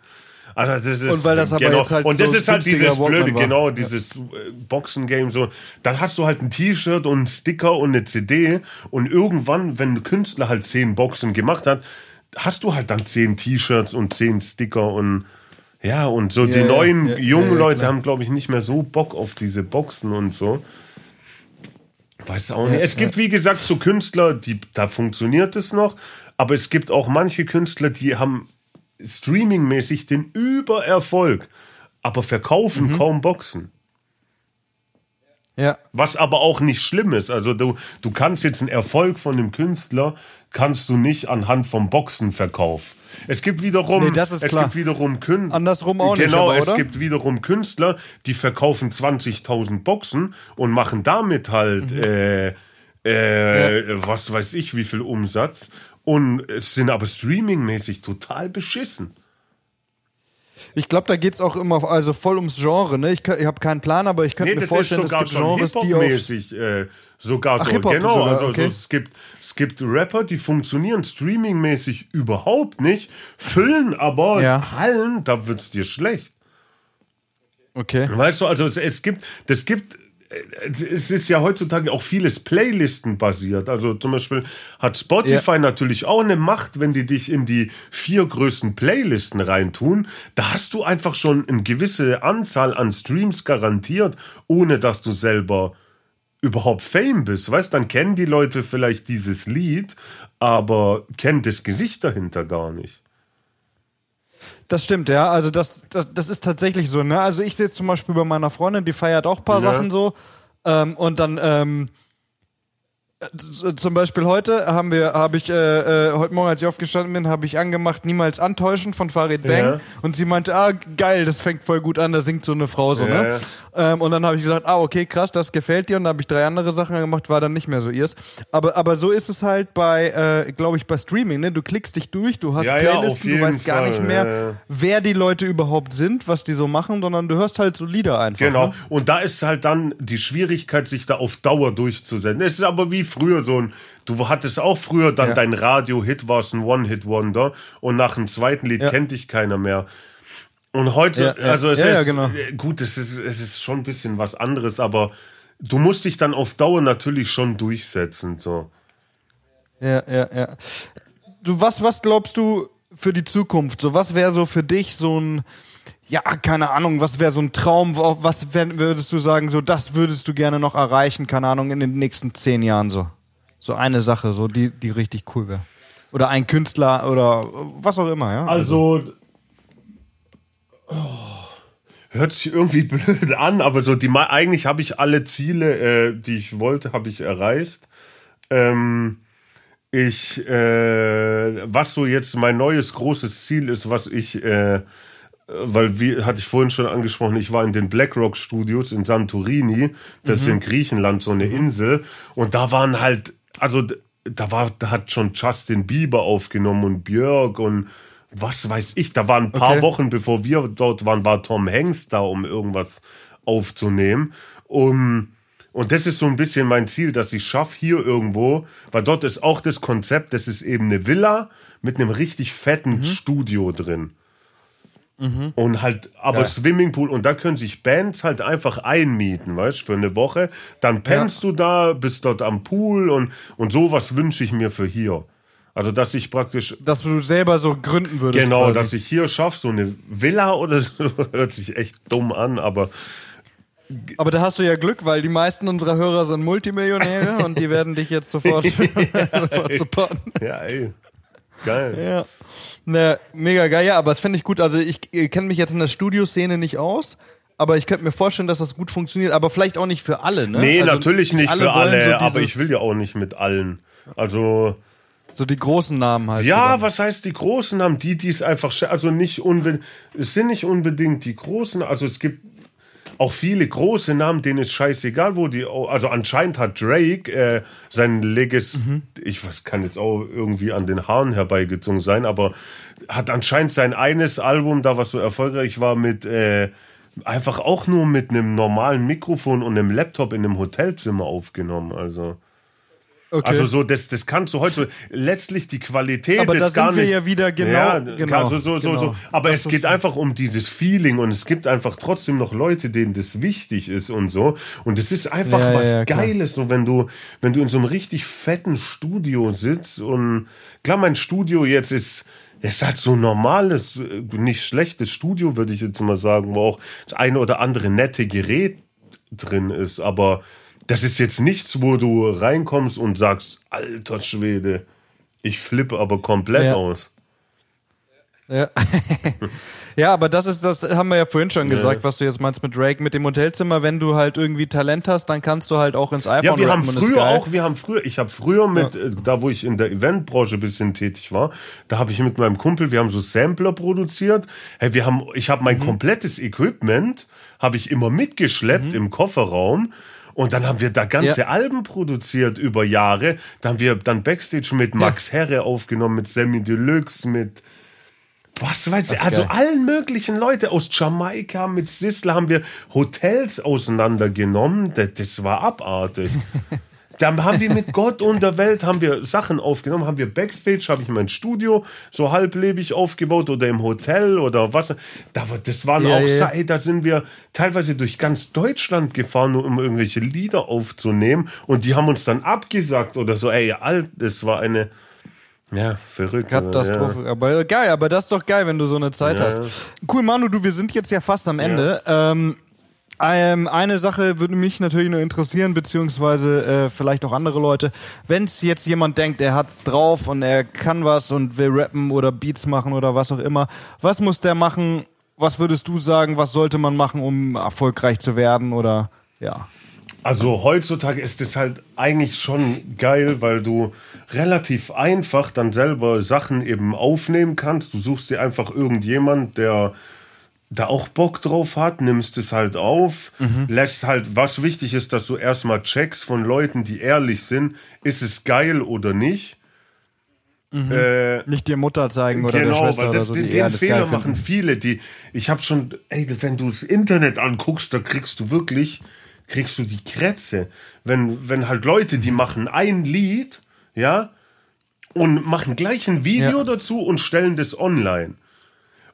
Also das ist, und weil das aber genau, jetzt halt und das so ist halt dieses blöde, war. genau, dieses ja. Äh, Boxen-Game so. Dann hast du halt ein T-Shirt und einen Sticker und eine CD und irgendwann, wenn ein Künstler halt zehn Boxen gemacht hat, hast du halt dann zehn T-Shirts und zehn Sticker und ja, und so ja, die neuen ja, jungen Leute haben, glaube ich, nicht mehr so Bock auf diese Boxen und so. Weiß auch nicht. Ja, es gibt, ja. wie gesagt, so Künstler, die, da funktioniert es noch, aber es gibt auch manche Künstler, die haben streamingmäßig den Übererfolg, aber verkaufen mhm. kaum Boxen. Ja. Was aber auch nicht schlimm ist. Also du, du kannst jetzt einen Erfolg von dem Künstler kannst du nicht anhand vom Boxenverkauf. Es gibt wiederum, nee, es klar. gibt wiederum Künstler. Andersrum auch genau, nicht. Genau, es gibt wiederum Künstler, die verkaufen 20.000 Boxen und machen damit halt, mhm. äh, äh, ja. was weiß ich, wie viel Umsatz. Und es sind aber streamingmäßig total beschissen. Ich glaube, da geht es auch immer also voll ums Genre. Ne? Ich, ich habe keinen Plan, aber ich könnte nee, mir vorstellen, es gibt Genres, die auf äh, sogar Ach, so. Genau, sogar, also, okay. also, es gibt es gibt Rapper, die funktionieren streamingmäßig überhaupt nicht, füllen aber ja. Hallen, da wird's dir schlecht. Okay. Weißt du, also es, es gibt, das gibt es ist ja heutzutage auch vieles Playlisten basiert. Also zum Beispiel hat Spotify ja. natürlich auch eine Macht, wenn die dich in die vier größten Playlisten reintun. Da hast du einfach schon eine gewisse Anzahl an Streams garantiert, ohne dass du selber überhaupt Fame bist. Weißt, dann kennen die Leute vielleicht dieses Lied, aber kennen das Gesicht dahinter gar nicht. Das stimmt, ja. Also das, das, das ist tatsächlich so, ne? Also ich sehe es zum Beispiel bei meiner Freundin, die feiert auch ein paar ja. Sachen so. Ähm, und dann, ähm, zum Beispiel heute haben wir, habe ich, äh, äh, heute Morgen, als ich aufgestanden bin, habe ich angemacht, niemals antäuschen von Farid Bang. Ja. Und sie meinte, ah, geil, das fängt voll gut an, da singt so eine Frau so, ne? ja. ne? Ähm, und dann habe ich gesagt, ah, okay, krass, das gefällt dir. Und dann habe ich drei andere Sachen gemacht, war dann nicht mehr so ihrs. Aber, aber so ist es halt bei, äh, glaube ich, bei Streaming. Ne? Du klickst dich durch, du hast ja, Playlisten, ja, du weißt gar nicht mehr, ja, wer die Leute überhaupt sind, was die so machen, sondern du hörst halt so Lieder einfach. Genau. Ne? Und da ist halt dann die Schwierigkeit, sich da auf Dauer durchzusetzen. Es ist aber wie früher so ein, du hattest auch früher dann dein Radio-Hit, war es ein One-Hit-Wonder und nach dem zweiten Lied kennt dich keiner mehr. Und heute, ja, also es ja, ist, genau. Äh, gut, es ist, es ist schon ein bisschen was anderes, aber du musst dich dann auf Dauer natürlich schon durchsetzen, so. Ja, ja, ja. Du, was, was glaubst du für die Zukunft? So, was wäre so für dich so ein, ja, keine Ahnung, was wäre so ein Traum, was würdest du sagen, so, das würdest du gerne noch erreichen, keine Ahnung, in den nächsten zehn Jahren so? So eine Sache, so, die, die richtig cool wäre. Oder ein Künstler oder was auch immer, ja? Also, also hört sich irgendwie blöd an, aber so die eigentlich habe ich alle Ziele, äh, die ich wollte, habe ich erreicht. Ähm, ich, äh, was so jetzt mein neues großes Ziel ist, was ich, äh, weil wie hatte ich vorhin schon angesprochen, ich war in den BlackRock Studios in Santorini, das mhm. ist in Griechenland so eine Insel, und da waren halt, also da war, da hat schon Justin Bieber aufgenommen und Björk und was weiß ich, da waren ein paar okay. Wochen, bevor wir dort waren, war Tom Hanks da, um irgendwas aufzunehmen. Um, und das ist so ein bisschen mein Ziel, dass ich schaffe hier irgendwo, weil dort ist auch das Konzept, das ist eben eine Villa mit einem richtig fetten mhm. Studio drin. Mhm. Und halt, aber ja. Swimmingpool, und da können sich Bands halt einfach einmieten, weißt du, für eine Woche. Dann pennst ja. du da, bist dort am Pool und, und sowas wünsche ich mir für hier. Also, dass ich praktisch. Dass du selber so gründen würdest. Genau, quasi. dass ich hier schaffe, so eine Villa oder so, hört sich echt dumm an, aber. Aber da hast du ja Glück, weil die meisten unserer Hörer sind Multimillionäre und die werden dich jetzt sofort, sofort supporten. Ja, ey. Geil. Ja. Ne, mega geil, ja, aber das finde ich gut. Also ich, kenne mich jetzt in der Studioszene nicht aus, aber ich könnte mir vorstellen, dass das gut funktioniert, aber vielleicht auch nicht für alle, ne? Nee, also natürlich nicht alle für alle, so aber ich will ja auch nicht mit allen. Also. So die großen Namen halt. Ja, was heißt die großen Namen? Die, die es einfach, also nicht unbedingt, es sind nicht unbedingt die großen, also es gibt auch viele große Namen, denen ist scheißegal, wo die. Also anscheinend hat Drake äh, sein Legacy, mhm. ich was kann jetzt auch irgendwie an den Haaren herbeigezogen sein, aber hat anscheinend sein eines Album, da was so erfolgreich war, mit äh, einfach auch nur mit einem normalen Mikrofon und einem Laptop in einem Hotelzimmer aufgenommen. Also. Okay. Also so, das, das kannst du heute letztlich die Qualität aber ist gar nicht. wir ja wieder genau. Ja, genau, so, so, genau. so, Aber das es geht einfach um dieses Feeling und es gibt einfach trotzdem noch Leute, denen das wichtig ist und so. Und es ist einfach ja, was ja, Geiles, so wenn du, wenn du in so einem richtig fetten Studio sitzt und klar, mein Studio jetzt ist, es ist halt so normales, nicht schlechtes Studio, würde ich jetzt mal sagen, wo auch das eine oder andere nette Gerät drin ist, aber das ist jetzt nichts, wo du reinkommst und sagst, alter Schwede, ich flippe aber komplett ja. aus. Ja. ja, aber das ist, das haben wir ja vorhin schon gesagt, ja. was du jetzt meinst mit Drake, mit dem Hotelzimmer. Wenn du halt irgendwie Talent hast, dann kannst du halt auch ins iPhone Ja, wir haben früher auch, wir haben früher, ich habe früher mit, ja. äh, da wo ich in der Eventbranche ein bisschen tätig war, da habe ich mit meinem Kumpel, wir haben so Sampler produziert. Hey, wir haben, ich habe mein mhm. komplettes Equipment, habe ich immer mitgeschleppt mhm. im Kofferraum und dann haben wir da ganze ja. Alben produziert über Jahre. Dann haben wir dann Backstage mit Max ja. Herre aufgenommen, mit Sammy Deluxe, mit was weiß ich, also geil. allen möglichen Leute aus Jamaika mit Sisler haben wir Hotels auseinandergenommen. Das, das war abartig. Dann haben wir mit Gott und der Welt haben wir Sachen aufgenommen, haben wir Backstage, habe ich mein Studio so halblebig aufgebaut oder im Hotel oder was. Das waren ja, auch ja. Ey, da sind wir teilweise durch ganz Deutschland gefahren, um irgendwelche Lieder aufzunehmen und die haben uns dann abgesagt oder so. Ey, alt, das war eine ja, verrückt. Katastrophe. Ja. Aber geil, aber das ist doch geil, wenn du so eine Zeit ja. hast. Cool, Manu, du, wir sind jetzt ja fast am Ende. Ja. Ähm, ähm, eine Sache würde mich natürlich nur interessieren, beziehungsweise äh, vielleicht auch andere Leute. Wenn es jetzt jemand denkt, er hat's drauf und er kann was und will rappen oder Beats machen oder was auch immer, was muss der machen? Was würdest du sagen, was sollte man machen, um erfolgreich zu werden oder ja? Also heutzutage ist es halt eigentlich schon geil, weil du relativ einfach dann selber Sachen eben aufnehmen kannst. Du suchst dir einfach irgendjemand, der da auch Bock drauf hat, nimmst es halt auf, mhm. lässt halt, was wichtig ist, dass du erstmal checkst von Leuten, die ehrlich sind, ist es geil oder nicht. Mhm. Äh, nicht dir Mutter zeigen oder genau, der Schwester weil das, oder so, den, den Fehler machen viele, die, ich habe schon, ey, wenn du das Internet anguckst, da kriegst du wirklich, kriegst du die Krätze. Wenn, wenn halt Leute, die machen ein Lied, ja, und machen gleich ein Video ja. dazu und stellen das online.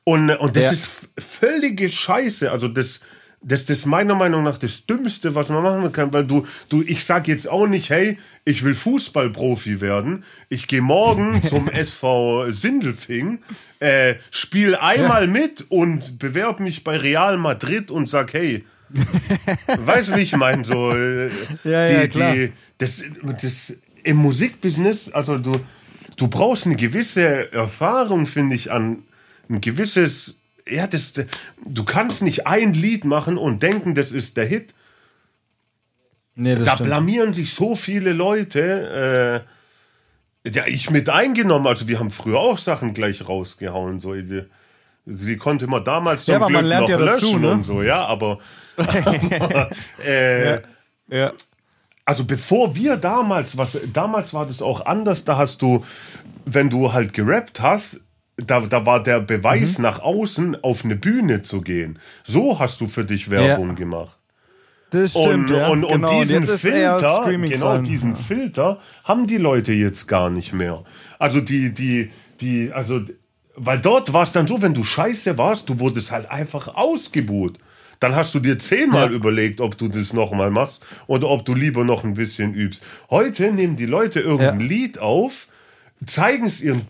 Und, und das ja. ist völlige Scheiße. Also das, das ist meiner Meinung nach das Dümmste, was man machen kann, weil du, du, ich sag jetzt auch nicht, hey, ich will Fußballprofi werden. Ich gehe morgen zum SV Sindelfing, äh, spiel einmal ja. mit und bewerbe mich bei Real Madrid und sag, hey, weißt du, wie ich meine? So, äh, ja, die, ja, klar. Die, das, das im Musikbusiness, also du, du brauchst eine gewisse Erfahrung, finde ich, an ein gewisses, ja, das, du kannst nicht ein Lied machen und denken, das ist der Hit. Nee, da stimmt. blamieren sich so viele Leute. Äh, ja, ich mit eingenommen. Also wir haben früher auch Sachen gleich rausgehauen. So, die, die konnte man damals so ja, aber man lernt noch ja dazu, löschen ne? und so, ja, aber, aber äh, ja. ja. Also bevor wir damals, was damals war das auch anders, da hast du, wenn du halt gerappt hast, da, da war der Beweis mhm. nach außen, auf eine Bühne zu gehen. So hast du für dich Werbung ja. gemacht. Das stimmt, und, ja. und, und genau. diesen Filter, genau diesen ja. Filter haben die Leute jetzt gar nicht mehr. Also die, die, die, also Weil dort war es dann so, wenn du scheiße warst, du wurdest halt einfach ausgebuht. Dann hast du dir zehnmal ja. überlegt, ob du das nochmal machst oder ob du lieber noch ein bisschen übst. Heute nehmen die Leute irgendein. Lied auf, zeigen es ihren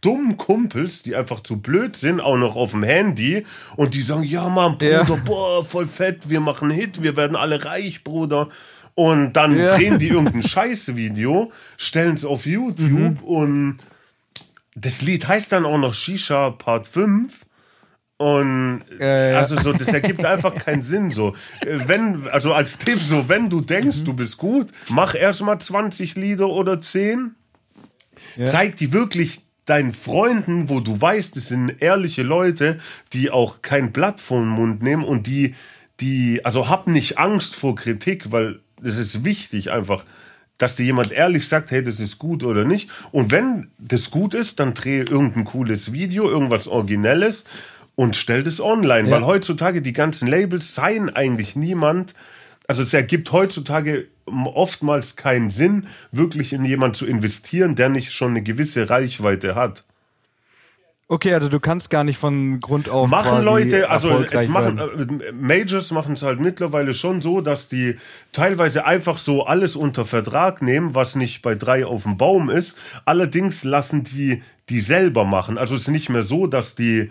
dummen Kumpels, die einfach zu blöd sind, auch noch auf dem Handy und die sagen, ja Mann, Bruder, ja. boah, voll fett, wir machen Hit, wir werden alle reich, Bruder. Und dann ja. drehen die irgendein Scheißvideo, stellen es auf YouTube mhm. und das Lied heißt dann auch noch Shisha Part 5 und ja. also so, das ergibt einfach keinen Sinn. So, wenn, also als Tipp, so, wenn du denkst, mhm. du bist gut, mach erstmal 20 Lieder oder 10. Ja. Zeig die wirklich deinen Freunden, wo du weißt, es sind ehrliche Leute, die auch kein Blatt vom Mund nehmen und die, die, also hab nicht Angst vor Kritik, weil es ist wichtig einfach, dass dir jemand ehrlich sagt, hey, das ist gut oder nicht. Und wenn das gut ist, dann drehe irgendein cooles Video, irgendwas Originelles und stell das online, ja. weil heutzutage die ganzen Labels seien eigentlich niemand. Also es ergibt heutzutage oftmals keinen Sinn, wirklich in jemand zu investieren, der nicht schon eine gewisse Reichweite hat. Okay, also du kannst gar nicht von Grund auf. Machen Leute, also es machen äh, Majors machen es halt mittlerweile schon so, dass die teilweise einfach so alles unter Vertrag nehmen, was nicht bei drei auf dem Baum ist. Allerdings lassen die die selber machen. Also es ist nicht mehr so, dass die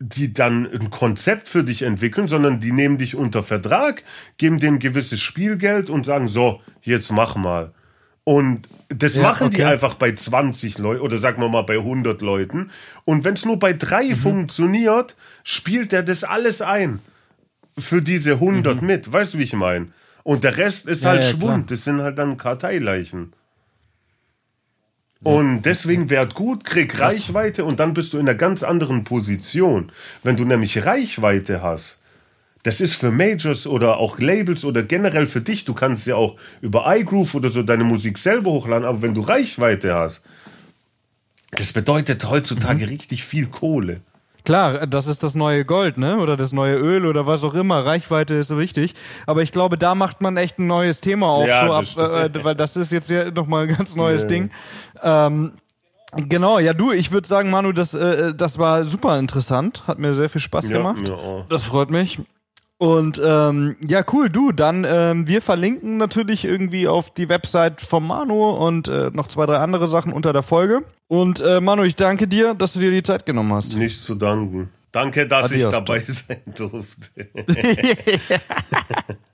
die dann ein Konzept für dich entwickeln, sondern die nehmen dich unter Vertrag, geben dir ein gewisses Spielgeld und sagen, so, jetzt mach mal. Und das ja, machen okay. die einfach bei 20 Leuten oder sagen wir mal bei 100 Leuten. Und wenn es nur bei drei mhm. funktioniert, spielt er das alles ein für diese 100 mhm. mit. Weißt du, wie ich meine? Und der Rest ist ja, halt ja, Schwund. Klar. Das sind halt dann Karteileichen. Und deswegen werd gut, krieg Krass. Reichweite und dann bist du in einer ganz anderen Position. Wenn du nämlich Reichweite hast, das ist für Majors oder auch Labels oder generell für dich, du kannst ja auch über iGroove oder so deine Musik selber hochladen, aber wenn du Reichweite hast, das bedeutet heutzutage mhm. richtig viel Kohle. Klar, das ist das neue Gold, ne? Oder das neue Öl oder was auch immer. Reichweite ist so wichtig. Aber ich glaube, da macht man echt ein neues Thema auf, ja, so ab, äh, weil das ist jetzt ja nochmal ein ganz neues ja. Ding. Ähm, Genau, ja du, ich würde sagen, Manu, das, äh, das war super interessant, hat mir sehr viel Spaß ja, gemacht. Ja. Das freut mich. Und ähm, ja, cool, du, dann ähm, wir verlinken natürlich irgendwie auf die Website von Manu und äh, noch zwei, drei andere Sachen unter der Folge. Und äh, Manu, ich danke dir, dass du dir die Zeit genommen hast. Nichts zu danken. Danke, dass Adios. ich dabei sein durfte.